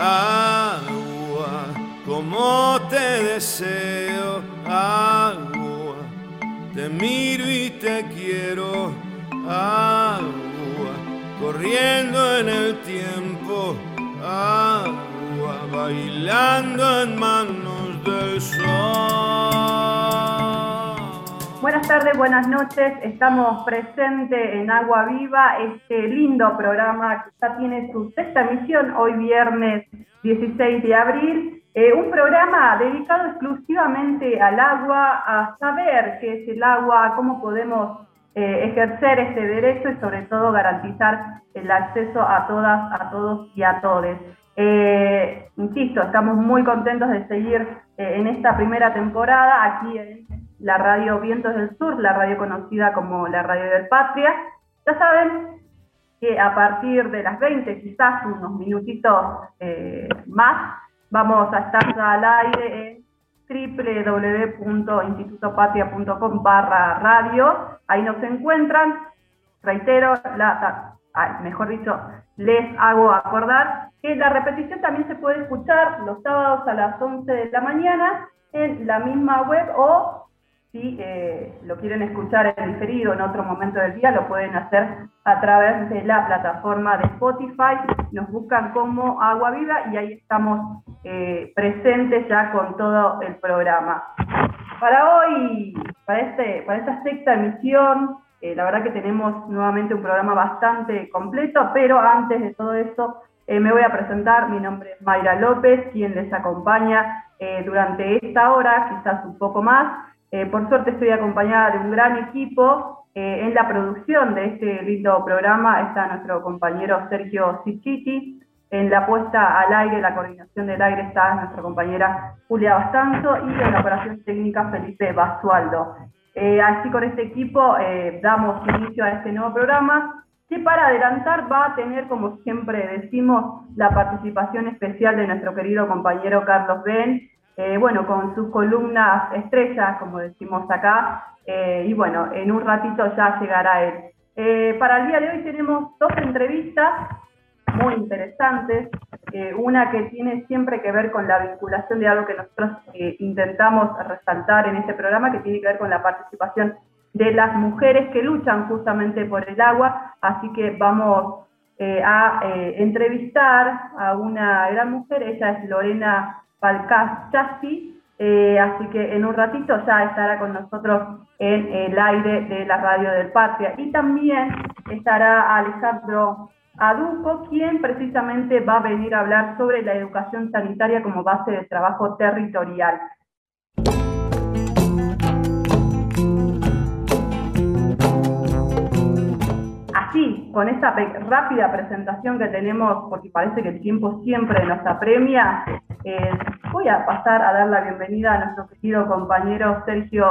agua, como te deseo, agua, te miro y te quiero, agua, corriendo en el tiempo, agua, bailando en manos del sol. Buenas tardes, buenas noches. Estamos presentes en Agua Viva, este lindo programa que ya tiene su sexta emisión hoy viernes 16 de abril. Eh, un programa dedicado exclusivamente al agua, a saber qué es el agua, cómo podemos eh, ejercer este derecho y sobre todo garantizar el acceso a todas, a todos y a todes. Eh, insisto, estamos muy contentos de seguir en esta primera temporada aquí en la radio Vientos del Sur, la radio conocida como la radio del Patria. Ya saben que a partir de las 20, quizás unos minutitos eh, más, vamos a estar al aire en www.institutopatria.com barra radio. Ahí nos encuentran. Reitero, mejor dicho, les hago acordar que la repetición también se puede escuchar los sábados a las 11 de la mañana en la misma web o si eh, lo quieren escuchar en diferido en otro momento del día, lo pueden hacer a través de la plataforma de Spotify. Nos buscan como Agua Viva y ahí estamos eh, presentes ya con todo el programa. Para hoy, para, este, para esta sexta emisión, eh, la verdad que tenemos nuevamente un programa bastante completo, pero antes de todo eso, me voy a presentar. Mi nombre es Mayra López, quien les acompaña durante esta hora, quizás un poco más. Eh, por suerte estoy acompañada de un gran equipo. Eh, en la producción de este lindo programa está nuestro compañero Sergio Sichiti. En la puesta al aire, la coordinación del aire está nuestra compañera Julia Bastanzo y en la operación técnica Felipe Basualdo. Eh, así con este equipo damos inicio a este nuevo programa que para adelantar va a tener, como siempre decimos, la participación especial de nuestro querido compañero Carlos Ben, eh, bueno, con sus columnas estrellas, como decimos acá, eh, y bueno, en un ratito ya llegará él. Eh, para el día de hoy tenemos dos entrevistas muy interesantes, una que tiene siempre que ver con la vinculación de algo que nosotros intentamos resaltar en este programa, que tiene que ver con la participación de las mujeres que luchan justamente por el agua, así que vamos a entrevistar a una gran mujer, ella es Lorena Palcás Chassi, eh, así que en un ratito ya estará con nosotros en el aire de la radio del Patria. Y también estará Alejandro Aduco, quien precisamente va a venir a hablar sobre la educación sanitaria como base de trabajo territorial. Así, con esta rápida presentación que tenemos, porque parece que el tiempo siempre nos apremia, eh, voy a pasar a dar la bienvenida a nuestro querido compañero Sergio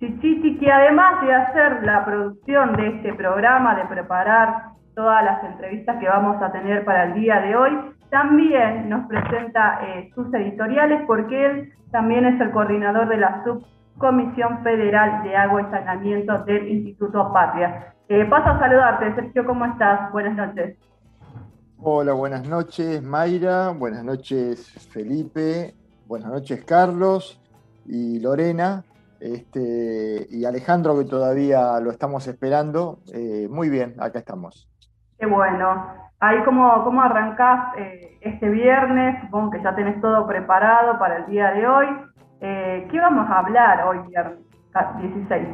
Chichiti, que además de hacer la producción de este programa, de preparar todas las entrevistas que vamos a tener para el día de hoy, también nos presenta eh, sus editoriales porque él también es el coordinador de la Subcomisión Federal de Agua y Saneamiento del Instituto Patria. Eh, paso a saludarte, Sergio, ¿cómo estás? Buenas noches. Hola, buenas noches Mayra, buenas noches Felipe, buenas noches Carlos y Lorena, este, y Alejandro que todavía lo estamos esperando. Eh, muy bien, acá estamos. Qué bueno. Ahí como, cómo arrancás eh, este viernes, supongo que ya tenés todo preparado para el día de hoy. Eh, ¿Qué vamos a hablar hoy viernes 16?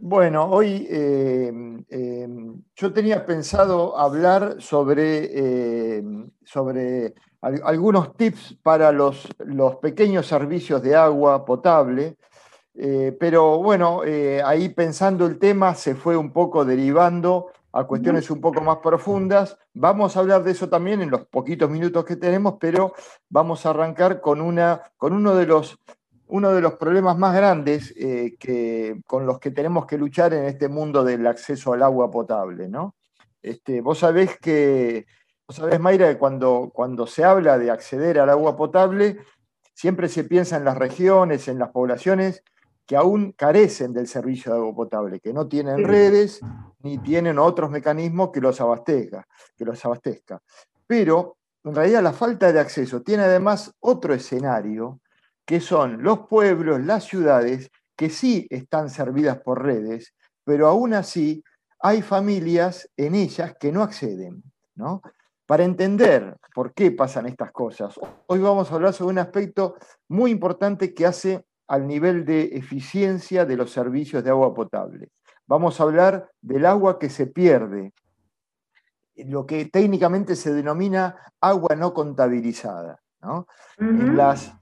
Bueno, hoy em, em, yo tenía pensado hablar sobre, em, sobre algunos tips para los, los, pequeños servicios de agua potable, eh, pero bueno, eh, ahí pensando el tema se fue un poco derivando a cuestiones un poco más profundas. Vamos a hablar de eso también en los poquitos minutos que tenemos, pero vamos a arrancar con, una, con uno de los uno de los problemas más grandes eh, que, con los que tenemos que luchar en este mundo del acceso al agua potable. ¿no? Este, vos sabés que, vos sabés, Mayra, que cuando, cuando se habla de acceder al agua potable, siempre se piensa en las regiones, en las poblaciones que aún carecen del servicio de agua potable, que no tienen redes ni tienen otros mecanismos que los abastezca. Que los abastezca. Pero en realidad la falta de acceso tiene además otro escenario, que son los pueblos, las ciudades, que sí están servidas por redes, pero aún así hay familias en ellas que no acceden. ¿no? Para entender por qué pasan estas cosas, hoy vamos a hablar sobre un aspecto muy importante que hace al nivel de eficiencia de los servicios de agua potable. Vamos a hablar del agua que se pierde, lo que técnicamente se denomina agua no contabilizada. en, las,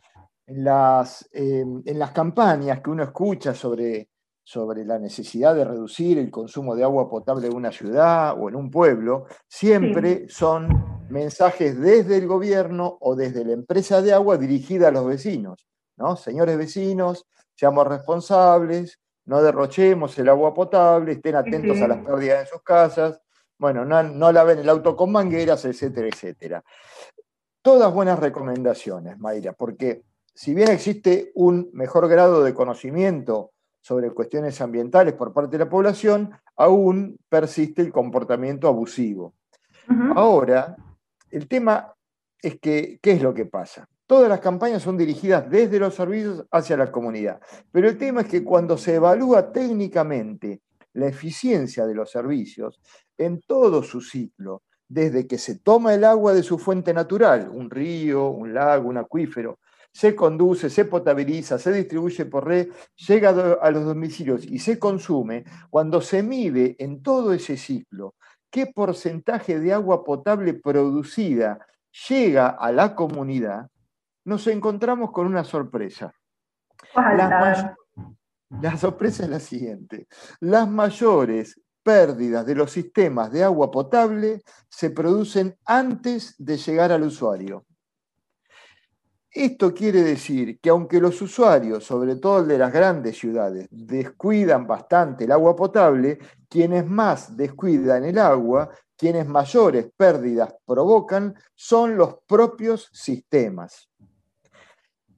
en, las, em, en, las, campañas que uno escucha sobre, sobre la necesidad de reducir el consumo de agua potable en una ciudad o en un pueblo, siempre son mensajes desde el gobierno o desde la empresa de agua dirigida a los vecinos. ¿no? Señores vecinos, seamos responsables, no derrochemos el agua potable, estén atentos a las pérdidas en sus casas, bueno, no, no laven el auto con mangueras, etcétera, etcétera. Todas buenas recomendaciones, Mayra, porque si bien existe un mejor grado de conocimiento sobre cuestiones ambientales por parte de la población, aún persiste el comportamiento abusivo. Ahora, el tema es que, ¿qué es lo que pasa? Todas las campañas son dirigidas desde los servicios hacia la comunidad, pero el tema es que cuando se evalúa técnicamente la eficiencia de los servicios en todo su ciclo, desde que se toma el agua de su fuente natural, un río, un lago, un acuífero, se conduce, se potabiliza, se distribuye por red, llega a los domicilios y se consume, cuando se mide en todo ese ciclo qué porcentaje de agua potable producida llega a la comunidad, nos encontramos con una sorpresa. La, la, sorpresa es la siguiente. Las mayores pérdidas de los sistemas de agua potable se producen antes de llegar al usuario. Esto quiere decir que aunque los usuarios, sobre todo el de las grandes ciudades, descuidan bastante el agua potable, quienes más descuidan el agua, quienes mayores pérdidas provocan, son los propios sistemas.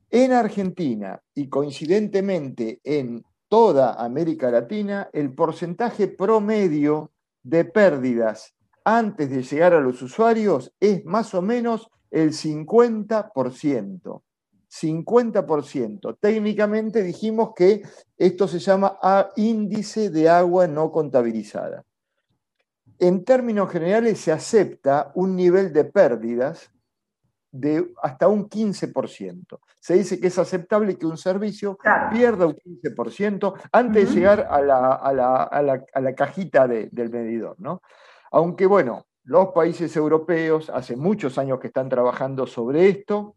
En Argentina y coincidentemente en toda América Latina, el porcentaje promedio de pérdidas antes de llegar a los usuarios es más o menos el 50%. 50%. Técnicamente dijimos que esto se llama índice de agua no contabilizada. En términos generales se acepta un nivel de pérdidas de hasta un 15%. Se dice que es aceptable que un servicio pierda un 15% antes de llegar a la, cajita del medidor. ¿no? Aunque bueno, los países europeos hace muchos años que están trabajando sobre esto,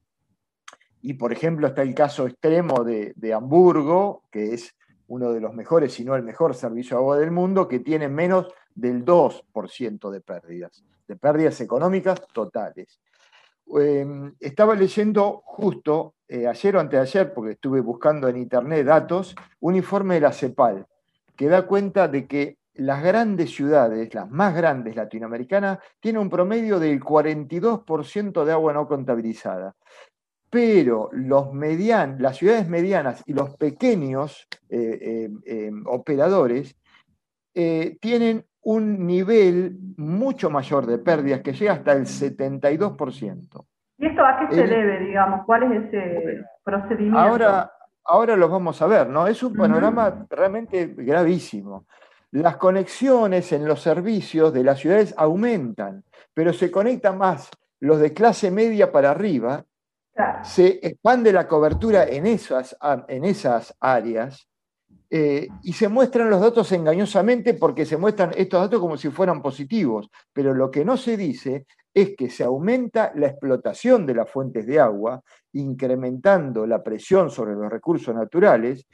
y por ejemplo está el caso extremo de, de Hamburgo, que es uno de los mejores, si no el mejor servicio de agua del mundo, que tiene menos del 2% de pérdidas, de pérdidas económicas totales. Em, estaba leyendo justo eh, ayer o anteayer, porque estuve buscando en internet datos, un informe de la CEPAL que da cuenta de que las grandes ciudades, las más grandes latinoamericanas, tienen un promedio del 42% de agua no contabilizada. Pero los median, las ciudades medianas y los pequeños eh, eh, operadores tienen un nivel mucho mayor de pérdidas que llega hasta el 72%. ¿Y esto a qué se debe, digamos? ¿Cuál es ese procedimiento? Ahora, ahora lo vamos a ver, ¿no? Es un panorama realmente gravísimo. Las conexiones en los servicios de las ciudades aumentan, pero se conectan más los de clase media para arriba, se expande la cobertura en esas, en esas áreas eh, y se muestran los datos engañosamente porque se muestran estos datos como si fueran positivos, pero lo que no se dice es que se aumenta la explotación de las fuentes de agua, incrementando la presión sobre los recursos naturales,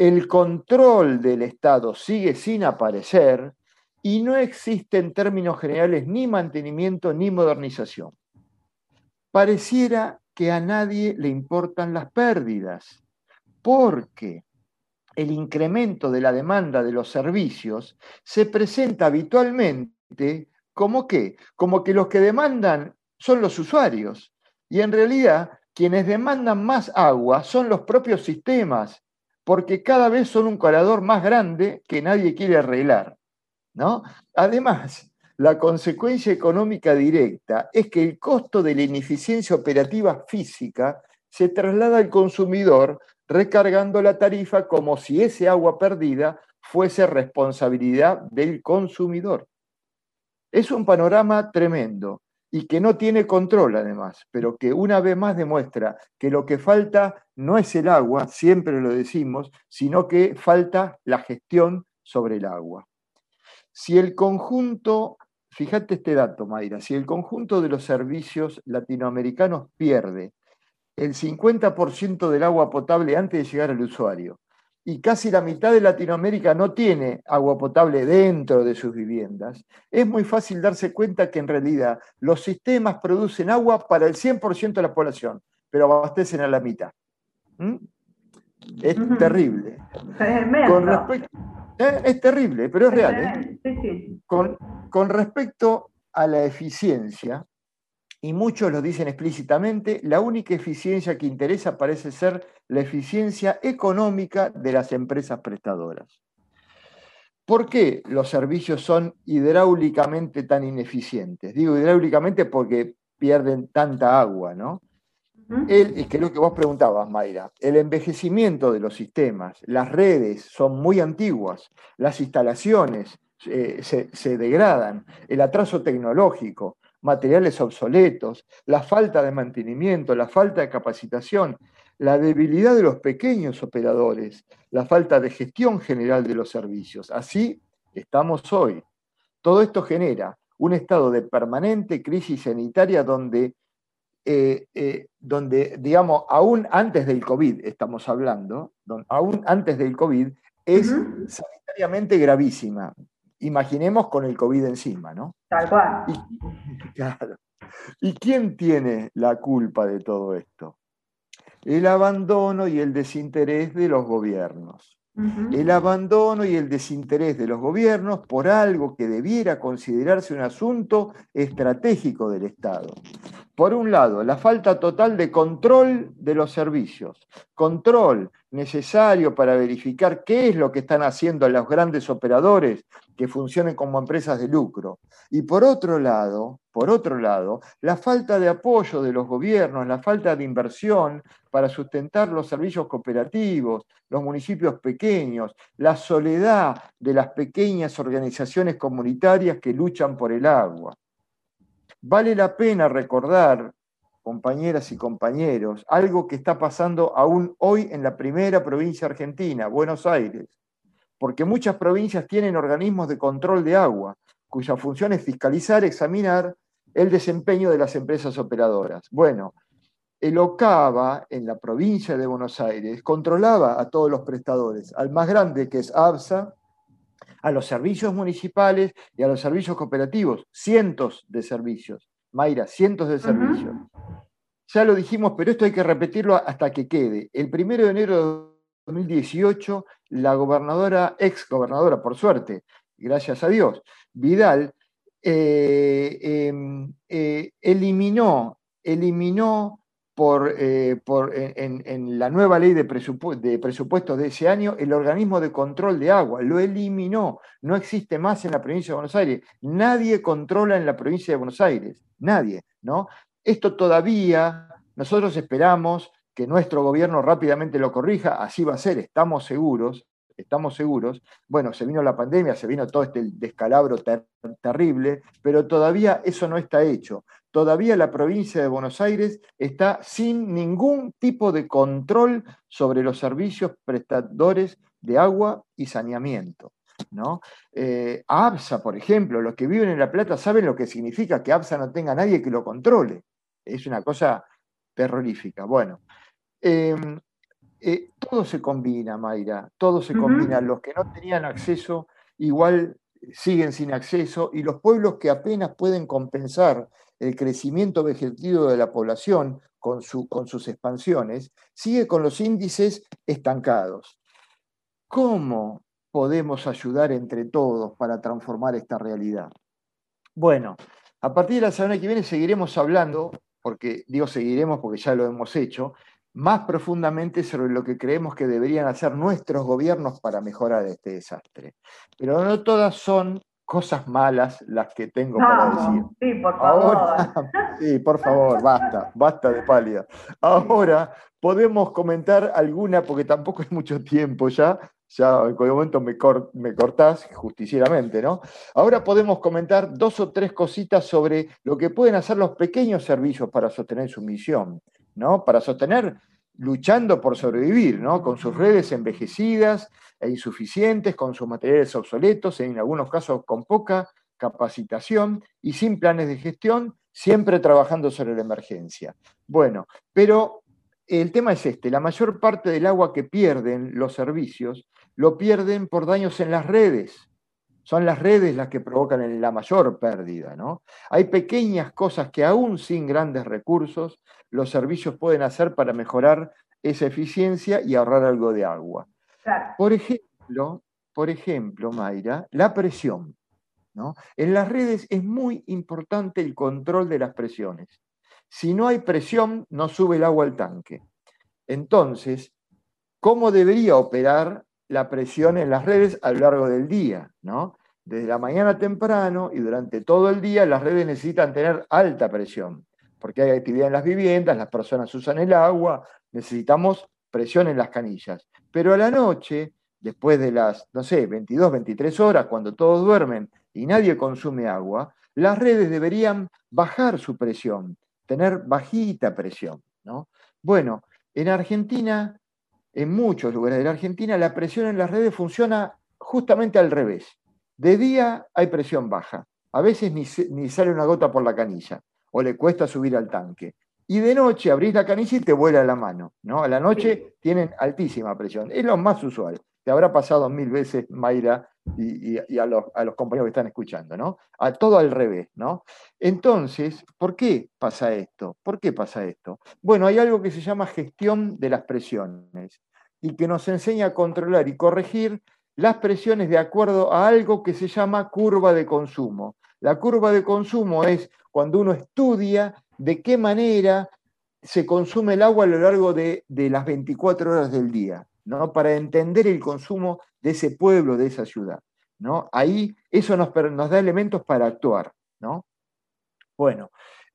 el control del Estado sigue sin aparecer y no existe en términos generales ni mantenimiento ni modernización. Pareciera que a nadie le importan las pérdidas, porque el incremento de la demanda de los servicios se presenta habitualmente como que, como que los que demandan son los usuarios. Y en realidad, quienes demandan más agua son los propios sistemas, porque cada vez son un colador más grande que nadie quiere arreglar. ¿no? Además, la consecuencia económica directa es que el costo de la ineficiencia operativa física se traslada al consumidor recargando la tarifa como si ese agua perdida fuese responsabilidad del consumidor. Es un panorama tremendo y que no tiene control además, pero que una vez más demuestra que lo que falta no es el agua, siempre lo decimos, sino que falta la gestión sobre el agua. Si el conjunto, fíjate este dato, Mayra, si el conjunto de los servicios latinoamericanos pierde el 50% del agua potable antes de llegar al usuario, y casi la mitad de Latinoamérica no tiene agua potable dentro de sus viviendas, es muy fácil darse cuenta que en realidad los sistemas producen agua para el 100% de la población, pero abastecen a la mitad. ¿Mm? Es terrible. ¿eh? es terrible, pero es real. ¿eh? Con, con respecto a la eficiencia, y muchos lo dicen explícitamente, la única eficiencia que interesa parece ser la eficiencia económica de las empresas prestadoras. ¿Por qué los servicios son hidráulicamente tan ineficientes? Digo hidráulicamente porque pierden tanta agua, ¿no? El, es que lo que vos preguntabas, Mayra, el envejecimiento de los sistemas, las redes son muy antiguas, las instalaciones eh, se, se degradan, el atraso tecnológico, materiales obsoletos, la falta de mantenimiento, la falta de capacitación, la debilidad de los pequeños operadores, la falta de gestión general de los servicios. Así estamos hoy. Todo esto genera un estado de permanente crisis sanitaria donde, eh, eh, donde digamos, aún antes del COVID estamos hablando, aún antes del COVID, es sanitariamente gravísima imaginemos con el COVID encima, ¿no? Tal cual. Y, claro. ¿Y quién tiene la culpa de todo esto? El abandono y el desinterés de los gobiernos. El abandono y el desinterés de los gobiernos por algo que debiera considerarse un asunto estratégico del Estado. Por un lado, la falta total de control de los servicios, control necesario para verificar qué es lo que están haciendo los grandes operadores que funcionen como empresas de lucro. Y por otro lado, por otro lado, la falta de apoyo de los gobiernos, la falta de inversión para sustentar los servicios cooperativos, los municipios pequeños, la soledad de las pequeñas organizaciones comunitarias que luchan por el agua. Vale la pena recordar, compañeras y compañeros, algo que está pasando aún hoy en la primera provincia argentina, Buenos Aires, porque muchas provincias tienen organismos de control de agua, cuya función es fiscalizar, examinar el desempeño de las empresas operadoras. Bueno, el OCAVA en la provincia de Buenos Aires controlaba a todos los prestadores, al más grande que es ABSA, a los servicios municipales y a los servicios cooperativos, cientos de servicios. Mayra, cientos de servicios. Ya lo dijimos, pero esto hay que repetirlo hasta que quede. El primero de enero de 2018, la gobernadora, ex gobernadora, por suerte, gracias a Dios, Vidal, eh, em, eh, eliminó, eliminó por, eh, en, la nueva ley de, de presupuestos de ese año el organismo de control de agua, lo eliminó, no existe más en la provincia de Buenos Aires, nadie controla en la provincia de Buenos Aires, nadie, ¿no? Esto todavía, nosotros esperamos que nuestro gobierno rápidamente lo corrija, así va a ser, estamos seguros, estamos seguros. Bueno, se vino la pandemia, se vino todo este descalabro terrible, pero todavía eso no está hecho. Todavía la provincia de Buenos Aires está sin ningún tipo de control sobre los servicios prestadores de agua y saneamiento. ¿no? Eh, ABSA, por ejemplo, los que viven en La Plata saben lo que significa que ABSA no tenga nadie que lo controle. Es una cosa terrorífica. Bueno, em, eh, todo se combina, Mayra, todo se combina. Los que no tenían acceso igual siguen sin acceso y los pueblos que apenas pueden compensar el crecimiento vegetativo de la población con, su, con sus expansiones, sigue con los índices estancados. ¿Cómo podemos ayudar entre todos para transformar esta realidad? Bueno, a partir de la semana que viene seguiremos hablando, porque digo seguiremos porque ya lo hemos hecho, más profundamente sobre lo que creemos que deberían hacer nuestros gobiernos para mejorar este desastre. Pero no todas son cosas malas las que tengo para decir. Sí, por favor. sí, por favor, basta, basta de pálida. Ahora podemos comentar alguna, porque tampoco es mucho tiempo ya, ya en cualquier momento me, me cortás justicieramente, ¿no? Ahora podemos comentar dos o tres cositas sobre lo que pueden hacer los pequeños servicios para sostener su misión, ¿no? Para sostener luchando por sobrevivir, ¿no? Con sus redes envejecidas, e insuficientes, con sus materiales obsoletos, en algunos casos con poca capacitación y sin planes de gestión, siempre trabajando sobre la emergencia. Bueno, pero el tema es este, la mayor parte del agua que pierden los servicios lo pierden por daños en las redes. Son las redes las que provocan la mayor pérdida. ¿no? Hay pequeñas cosas que aún sin grandes recursos los servicios pueden hacer para mejorar esa eficiencia y ahorrar algo de agua. Por ejemplo, por ejemplo, Mayra, la presión. ¿no? En las redes es muy importante el control de las presiones. Si no hay presión, no sube el agua al tanque. Entonces, ¿cómo debería operar la presión en las redes a lo largo del día? ¿no? Desde la mañana temprano y durante todo el día las redes necesitan tener alta presión, porque hay actividad en las viviendas, las personas usan el agua, necesitamos presión en las canillas. Pero a la noche, después de las, no sé, 22, 23 horas, cuando todos duermen y nadie consume agua, las redes deberían bajar su presión, tener bajita presión. ¿no? Bueno, en Argentina, en muchos lugares de la Argentina, la presión en las redes funciona justamente al revés. De día hay presión baja, a veces ni, ni sale una gota por la canilla, o le cuesta subir al tanque y de noche abrís la canilla y te vuela la mano. ¿no? A la noche tienen altísima presión. Es lo más usual. Te habrá pasado mil veces, Mayra, y, a, los, compañeros que están escuchando, ¿no? A todo al revés, ¿no? Entonces, ¿por qué pasa esto? ¿Por qué pasa esto? Bueno, hay algo que se llama gestión de las presiones y que nos enseña a controlar y corregir las presiones de acuerdo a algo que se llama curva de consumo. La curva de consumo es cuando uno estudia de qué manera se consume el agua a lo largo de, las 24 horas del día, ¿no? para entender el consumo de ese pueblo, de esa ciudad. ¿no? Ahí eso nos, nos da elementos para actuar. ¿no? Bueno,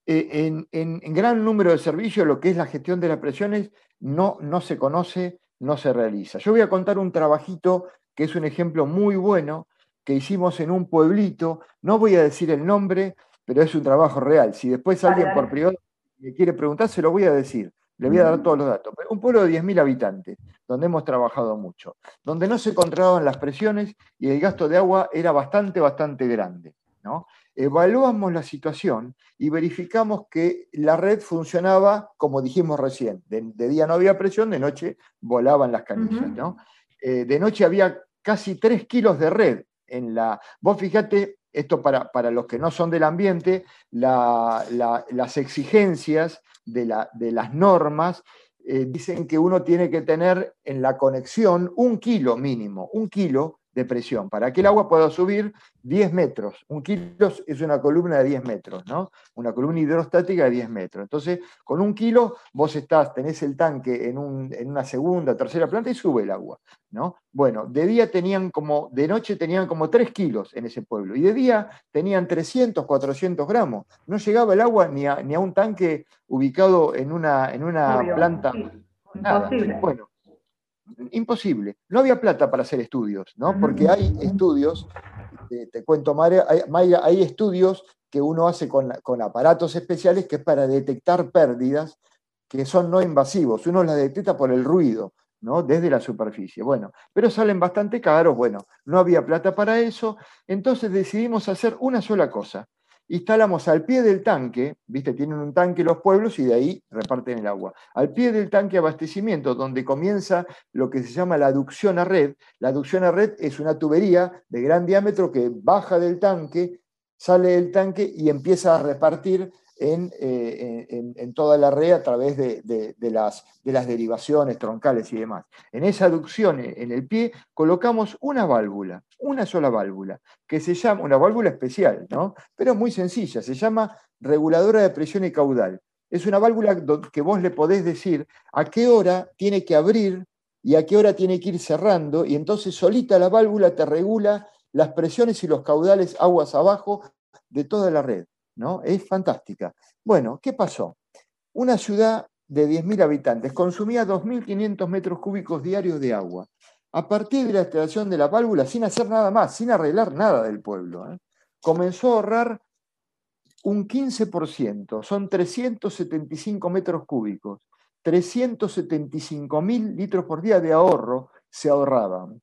eh, en, gran número de servicios lo que es la gestión de las presiones no, no se conoce, no se realiza. Yo voy a contar un trabajito que es un ejemplo muy bueno que hicimos en un pueblito, no voy a decir el nombre, pero es un trabajo real. Si después alguien por privado me quiere preguntar, se lo voy a decir. Le voy a dar todos los datos. Un pueblo de 10.000 habitantes, donde hemos trabajado mucho, donde no se controlaban las presiones y el gasto de agua era bastante, bastante grande. ¿no? Evaluamos la situación y verificamos que la red funcionaba como dijimos recién. De, día no había presión, de noche volaban las canillas. ¿no? Eh, de noche había casi 3 kilos de red en la. Vos fíjate, esto para, para, los que no son del ambiente, las exigencias de, las normas eh, dicen que uno tiene que tener en la conexión un kilo mínimo, un kilo de presión, para que el agua pueda subir 10 metros. Un kilo es una columna de 10 metros, ¿no? Una columna hidrostática de 10 metros. Entonces, con un kilo vos estás, tenés el tanque en, una segunda, tercera planta y sube el agua, ¿no? Bueno, de día tenían como, de noche tenían como 3 kilos en ese pueblo, y de día tenían 300, 400 gramos. No llegaba el agua ni a, ni a un tanque ubicado en una, en una planta. Bueno, imposible. No había plata para hacer estudios, ¿no? Porque hay estudios, te, cuento, María, hay, estudios que uno hace con, aparatos especiales que es para detectar pérdidas que son no invasivos. Uno las detecta por el ruido, ¿no? Desde la superficie. Bueno, pero salen bastante caros. Bueno, no había plata para eso. Entonces decidimos hacer una sola cosa instalamos al pie del tanque, viste, tienen un tanque los pueblos y de ahí reparten el agua. Al pie del tanque abastecimiento, donde comienza lo que se llama la aducción a red. La aducción a red es una tubería de gran diámetro que baja del tanque, sale del tanque y empieza a repartir eh, en, toda la red a través de, las, de, las, derivaciones troncales y demás. En esa aducción en el pie colocamos una válvula, una sola válvula, que se llama, una válvula especial, ¿no? pero muy sencilla, se llama reguladora de presión y caudal. Es una válvula que vos le podés decir a qué hora tiene que abrir y a qué hora tiene que ir cerrando, y entonces solita la válvula te regula las presiones y los caudales aguas abajo de toda la red. ¿no? Es fantástica. Bueno, ¿qué pasó? Una ciudad de 10.000 habitantes consumía 2.500 metros cúbicos diarios de agua. A partir de la instalación de la válvula, sin hacer nada más, sin arreglar nada del pueblo, ¿eh? comenzó a ahorrar un 15%, son 375 metros cúbicos. 375 mil litros por día de ahorro se ahorraban.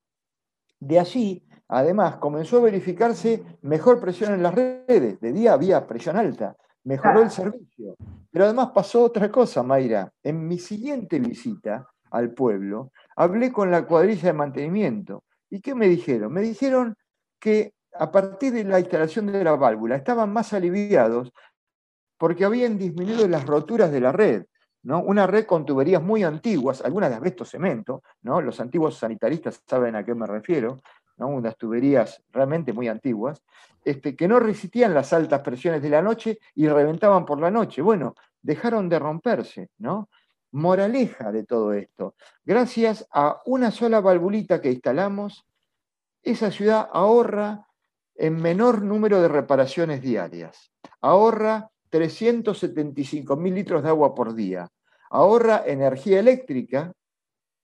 De allí, además, comenzó a verificarse mejor presión en las redes. De día había presión alta, mejoró el servicio. Pero además pasó otra cosa, Mayra. En mi siguiente visita al pueblo, hablé con la cuadrilla de mantenimiento. ¿Y qué me dijeron? Me dijeron que a partir de la instalación de la válvula estaban más aliviados porque habían disminuido las roturas de la red. Una red con tuberías muy antiguas, algunas de asbesto cemento, ¿no? Los antiguos sanitaristas saben a qué me refiero, Unas tuberías realmente muy antiguas, este, que no resistían las altas presiones de la noche y reventaban por la noche. Bueno, dejaron de romperse, ¿no? Moraleja de todo esto. Gracias a una sola valvulita que instalamos, esa ciudad ahorra en menor número de reparaciones diarias. Ahorra 375 mil litros de agua por día, ahorra energía eléctrica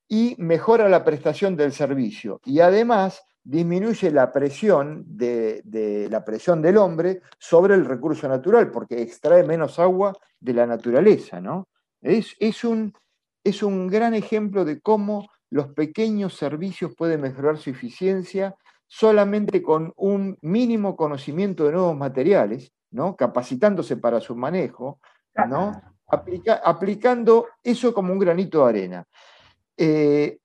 y mejora la prestación del servicio. Y además disminuye la presión, de, la presión del hombre sobre el recurso natural, porque extrae menos agua de la naturaleza. ¿no? Es, es, un, es un gran ejemplo de cómo los pequeños servicios pueden mejorar su eficiencia solamente con un mínimo conocimiento de nuevos materiales ¿no? capacitándose para su manejo, ¿no? aplicando eso como un granito de arena. Eh,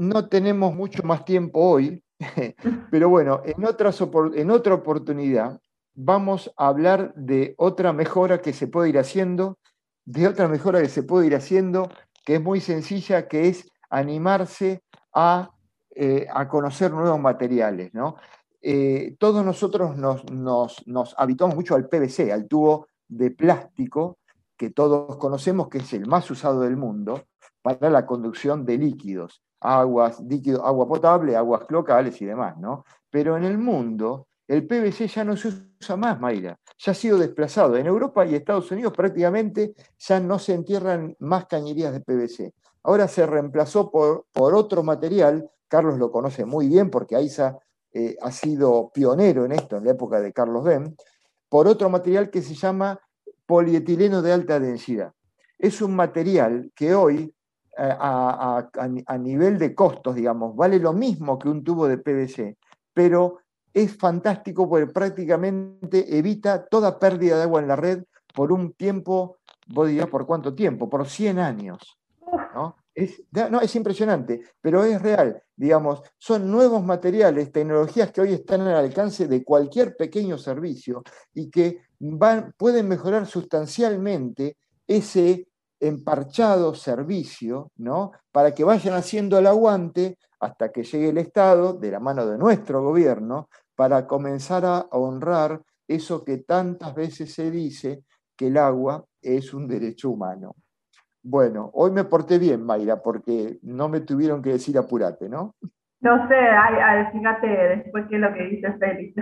no tenemos mucho más tiempo hoy, pero bueno, en, en otra oportunidad vamos a hablar de otra mejora que se puede ir haciendo, de otra mejora que se puede ir haciendo, que es muy sencilla, que es animarse a, eh, a conocer nuevos materiales. ¿no? Eh, todos nosotros nos, habituamos mucho al PVC, al tubo de plástico, que todos conocemos que es el más usado del mundo para la conducción de líquidos, aguas, líquido, agua potable, aguas locales y demás, ¿no? Pero en el mundo el PVC ya no se usa más, Mayra, ya ha sido desplazado. En Europa y Estados Unidos prácticamente ya no se entierran más cañerías de PVC. Ahora se reemplazó por, por otro material, Carlos lo conoce muy bien porque AISA eh, ha sido pionero en esto en la época de Carlos Bem, por otro material que se llama polietileno de alta densidad. Es un material que hoy, eh, a, nivel de costos, digamos, vale lo mismo que un tubo de PVC, pero es fantástico porque prácticamente evita toda pérdida de agua en la red por un tiempo, vos dirás por cuánto tiempo, por 100 años. ¿no? Es, no, es impresionante, pero es real. Digamos, son nuevos materiales, tecnologías que hoy están al alcance de cualquier pequeño servicio y que van, pueden mejorar sustancialmente ese emparchado servicio, ¿no? Para que vayan haciendo el aguante hasta que llegue el Estado, de la mano de nuestro gobierno, para comenzar a honrar eso que tantas veces se dice, que el agua es un derecho humano. Bueno, hoy me porté bien, Mayra, porque no me tuvieron que decir apurate, ¿no? No sé, ay, fíjate después qué es lo que dice Félix.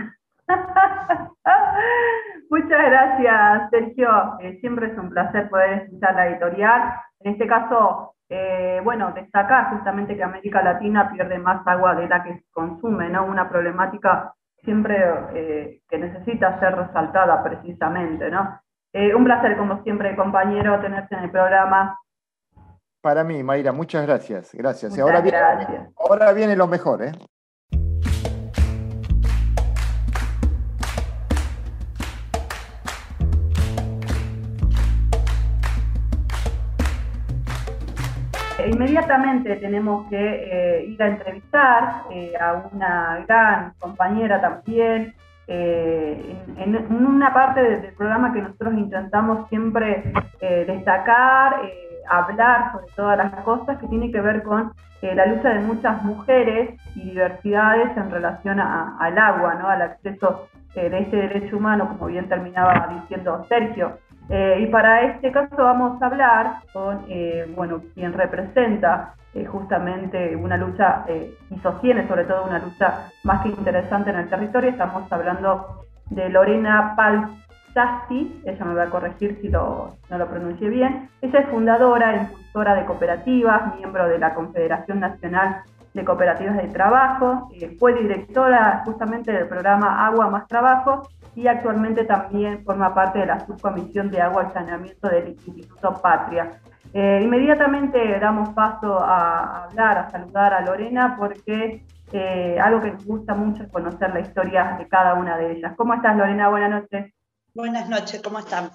Muchas gracias, Sergio. Eh, siempre es un placer poder escuchar la editorial. En este caso, eh, bueno, destacar justamente que América Latina pierde más agua de la que consume, ¿no? Una problemática siempre eh, que necesita ser resaltada precisamente, ¿no? Un placer, como siempre, compañero, tenerte en el programa. Para mí, Mayra, muchas gracias. Gracias. y ahora, Viene, ahora viene lo mejor, ¿eh? Inmediatamente tenemos que eh, ir a entrevistar eh, a una gran compañera también, eh, en, una parte del programa que nosotros intentamos siempre destacar, hablar sobre todas las cosas que tiene que ver con la lucha de muchas mujeres y diversidades en relación al agua, ¿no? al acceso de este derecho humano, como bien terminaba diciendo Sergio. Y para este caso vamos a hablar con bueno, quien representa eh, justamente una lucha y sostiene sobre todo una lucha más que interesante en el territorio. Estamos hablando de Lorena Palzasti, ella me va a corregir si no lo pronuncié bien. Ella es fundadora, impulsora de cooperativas, miembro de la Confederación Nacional de Cooperativas de Trabajo, fue directora justamente del programa Agua más Trabajo y actualmente también forma parte de la subcomisión de agua y saneamiento del Instituto Patria. Eh, inmediatamente damos paso a hablar, a saludar a Lorena, porque eh, algo que nos gusta mucho es conocer la historia de cada una de ellas. ¿Cómo estás, Lorena? Buenas noches. Buenas noches, ¿cómo están?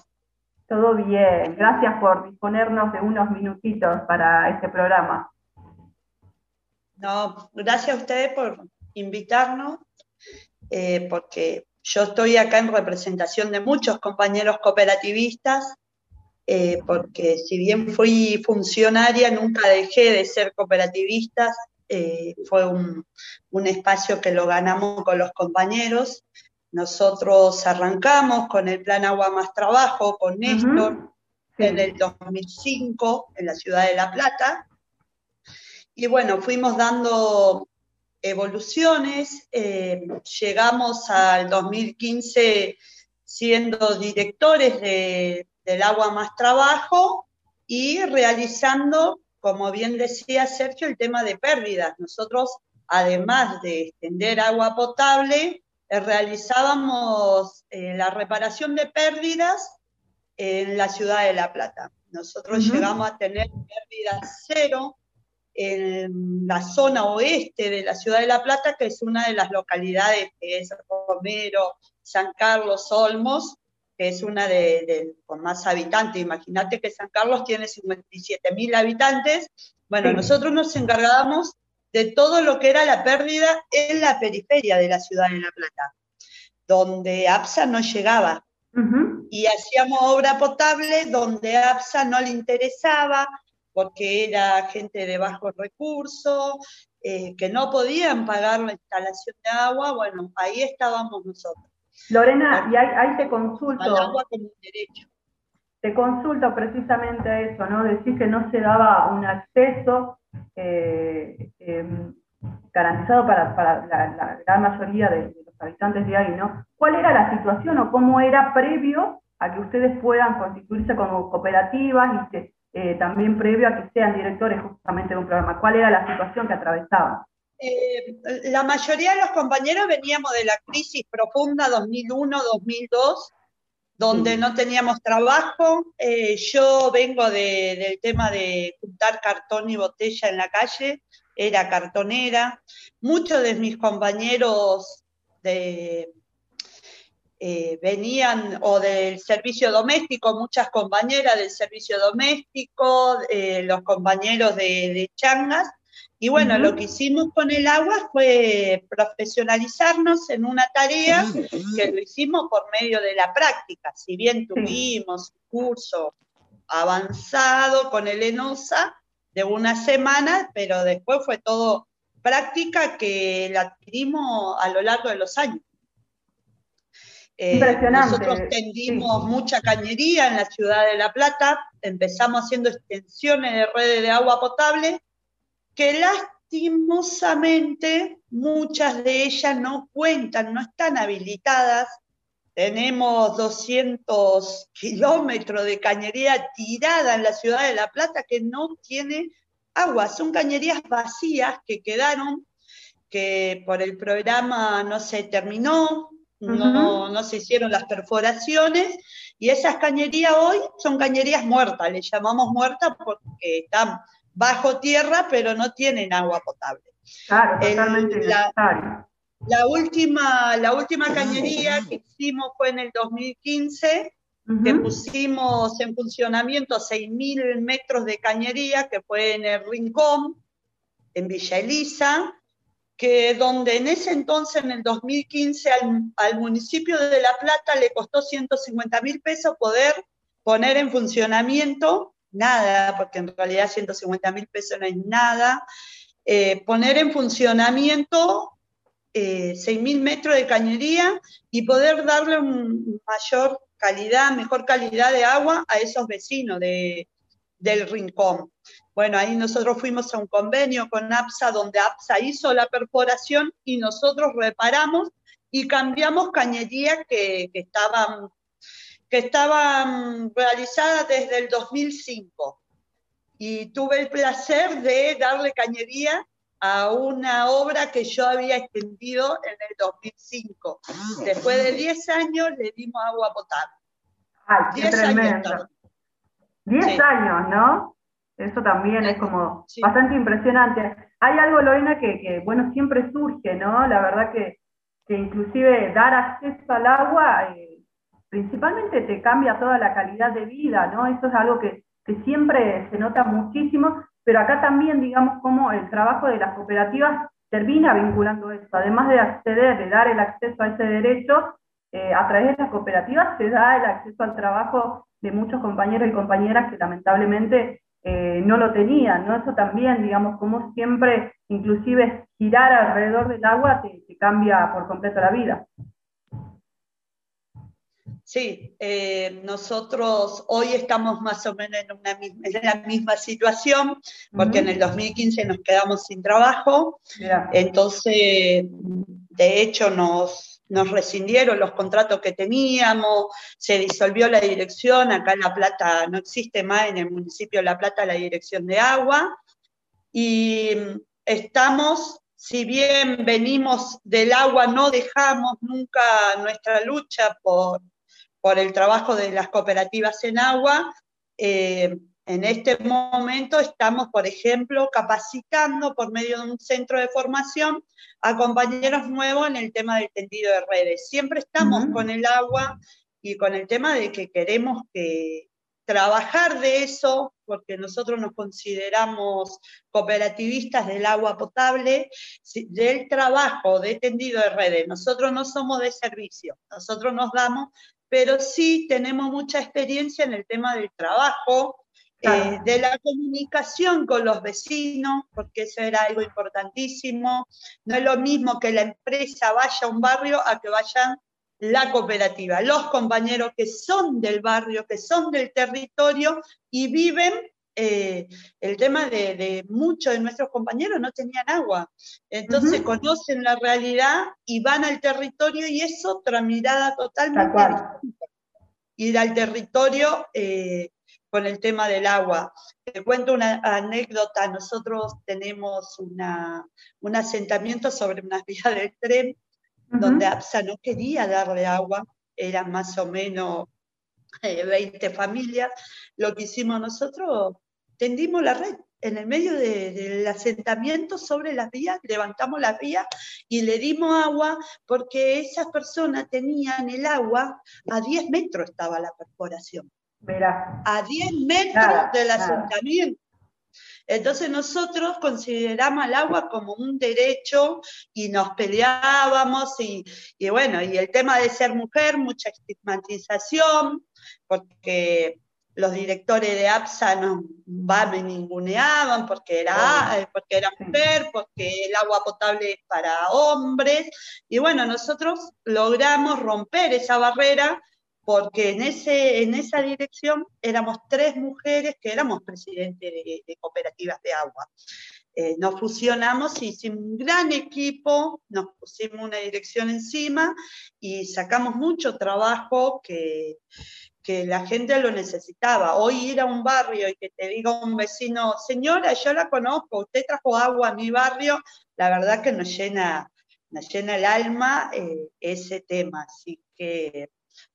Todo bien, gracias por disponernos de unos minutitos para este programa. No, gracias a ustedes por invitarnos, eh, porque yo estoy acá en representación de muchos compañeros cooperativistas, eh, porque si bien fui funcionaria, nunca dejé de ser cooperativista. Eh, fue un, espacio que lo ganamos con los compañeros. Nosotros arrancamos con el Plan Agua Más Trabajo, con Néstor, en el 2005, en la ciudad de La Plata. Y bueno, fuimos dando evoluciones. Eh, llegamos al 2015 siendo directores del Agua Más Trabajo y realizando, como bien decía Sergio, el tema de pérdidas. Nosotros, además de extender agua potable, eh, realizábamos eh, la reparación de pérdidas en la ciudad de La Plata. Nosotros llegamos a tener pérdidas cero en la zona oeste de la ciudad de La Plata, que es una de las localidades que es Romero, San Carlos, Olmos, que es una de, con más habitantes. Imagínate que San Carlos tiene 57 mil habitantes. Bueno, nosotros nos encargábamos de todo lo que era la pérdida en la periferia de la ciudad de La Plata, donde APSA no llegaba. Y hacíamos obra potable donde APSA no le interesaba, porque era gente de bajos recursos, eh, que no podían pagar la instalación de agua, bueno, ahí estábamos nosotros. Lorena, y ahí, te consulto. Al agua como un derecho. Te consulto precisamente a eso, ¿no? Decís que no se daba un acceso eh, em, garantizado para, la, gran mayoría de, de, los habitantes de ahí, ¿no? ¿Cuál era la situación o cómo era previo a que ustedes puedan constituirse como cooperativas y que eh, también previo a que sean directores justamente de un programa? ¿Cuál era la situación que atravesaban? Eh, la mayoría de los compañeros veníamos de la crisis profunda 2001-2002, donde no teníamos trabajo. Eh, yo vengo del tema de juntar cartón y botella en la calle, era cartonera. Muchos de mis compañeros de, eh, venían o del servicio doméstico, muchas compañeras del servicio doméstico, eh, los compañeros de, changas. Y bueno, lo que hicimos con el agua fue profesionalizarnos en una tarea que lo hicimos por medio de la práctica. Si bien tuvimos un curso avanzado con el ENOSA de una semana, pero después fue todo práctica que la adquirimos a lo largo de los años. Eh. Nosotros tendimos mucha cañería en la ciudad de La Plata, empezamos haciendo extensiones de redes de agua potable, que lastimosamente muchas de ellas no cuentan, no están habilitadas. Tenemos 200 kilómetros de cañería tirada en la ciudad de La Plata que no tiene agua. Son cañerías vacías que quedaron, que por el programa no se terminó, no, se hicieron las perforaciones y esas cañerías hoy son cañerías muertas, le llamamos muertas porque están bajo tierra pero no tienen agua potable. Claro, totalmente la, la, última, la última cañería que hicimos fue en el 2015, que pusimos en funcionamiento 6.000 metros de cañería, que fue en el Rincón, en Villa Elisa, que donde en ese entonces, en el 2015, al, municipio de La Plata le costó 150 mil pesos poder poner en funcionamiento, nada, porque en realidad 150 mil pesos no es nada, eh, poner en funcionamiento eh, 6 mil metros de cañería y poder darle un mayor calidad, mejor calidad de agua a esos vecinos de, del rincón. Bueno, ahí nosotros fuimos a un convenio con APSA donde APSA hizo la perforación y nosotros reparamos y cambiamos cañería que, que estaban que estaban realizadas desde el 2005. Y tuve el placer de darle cañería a una obra que yo había extendido en el 2005. Después de 10 años le dimos agua potable. Ay, qué 10 tremendo. 10 años, ¿no? Eso también es como bastante impresionante. Hay algo, Lorena, que, bueno, siempre surge, ¿no? La verdad que, que inclusive dar acceso al agua eh, principalmente te cambia toda la calidad de vida, ¿no? Eso es algo que, siempre se nota muchísimo, pero acá también, digamos, como el trabajo de las cooperativas termina vinculando eso, además de acceder, de dar el acceso a ese derecho, eh, a través de las cooperativas se da el acceso al trabajo de muchos compañeros y compañeras que lamentablemente eh, no lo tenían, ¿no? Eso también, digamos, como siempre, inclusive girar alrededor del agua te cambia por completo la vida. Sí, eh, nosotros hoy estamos más o menos en, una la misma situación, porque en el 2015 nos quedamos sin trabajo, entonces, de hecho, nos, nos rescindieron los contratos que teníamos, se disolvió la dirección, acá en La Plata no existe más en el municipio de La Plata la dirección de agua, y estamos si bien venimos del agua, no dejamos nunca nuestra lucha por, por el trabajo de las cooperativas en agua. Eh, en este momento estamos, por ejemplo, capacitando por medio de un centro de formación a compañeros nuevos en el tema del tendido de redes. Siempre estamos con el agua y con el tema de que queremos que trabajar de eso, porque nosotros nos consideramos cooperativistas del agua potable, del trabajo de tendido de redes. Nosotros no somos de servicio, nosotros nos damos pero sí tenemos mucha experiencia en el tema del trabajo, eh, de la comunicación con los vecinos, porque eso era algo importantísimo. No es lo mismo que la empresa vaya a un barrio a que vayan la cooperativa, los compañeros que son del barrio, que son del territorio y viven eh, el tema de, muchos de nuestros compañeros no tenían agua. Entonces conocen la realidad y van al territorio y es otra mirada totalmente distinta. Ir al territorio eh, con el tema del agua. Te cuento una anécdota. Nosotros tenemos una, un asentamiento sobre unas vías del tren donde APSA no quería darle agua. Eran más o menos 20 eh, familias. Lo que hicimos nosotros tendimos la red en el medio del asentamiento sobre las vías, levantamos las vías y le dimos agua porque esas personas tenían el agua, a 10 metros estaba la perforación. A 10 metros del asentamiento. Entonces nosotros consideramos el agua como un derecho y nos peleábamos y, y bueno, y el tema de ser mujer, mucha estigmatización, porque los directores de APSA nos me ninguneaban porque era, porque era mujer, porque el agua potable es para hombres. Y bueno, nosotros logramos romper esa barrera porque en, ese, en esa dirección éramos tres mujeres que éramos presidentes de, cooperativas de agua. Eh, nos fusionamos, hicimos un gran equipo, nos pusimos una dirección encima y sacamos mucho trabajo que, que la gente lo necesitaba. Hoy ir a un barrio y que te diga un vecino, señora, yo la conozco, usted trajo agua a mi barrio, la verdad que nos llena, nos llena el alma eh, ese tema. Así que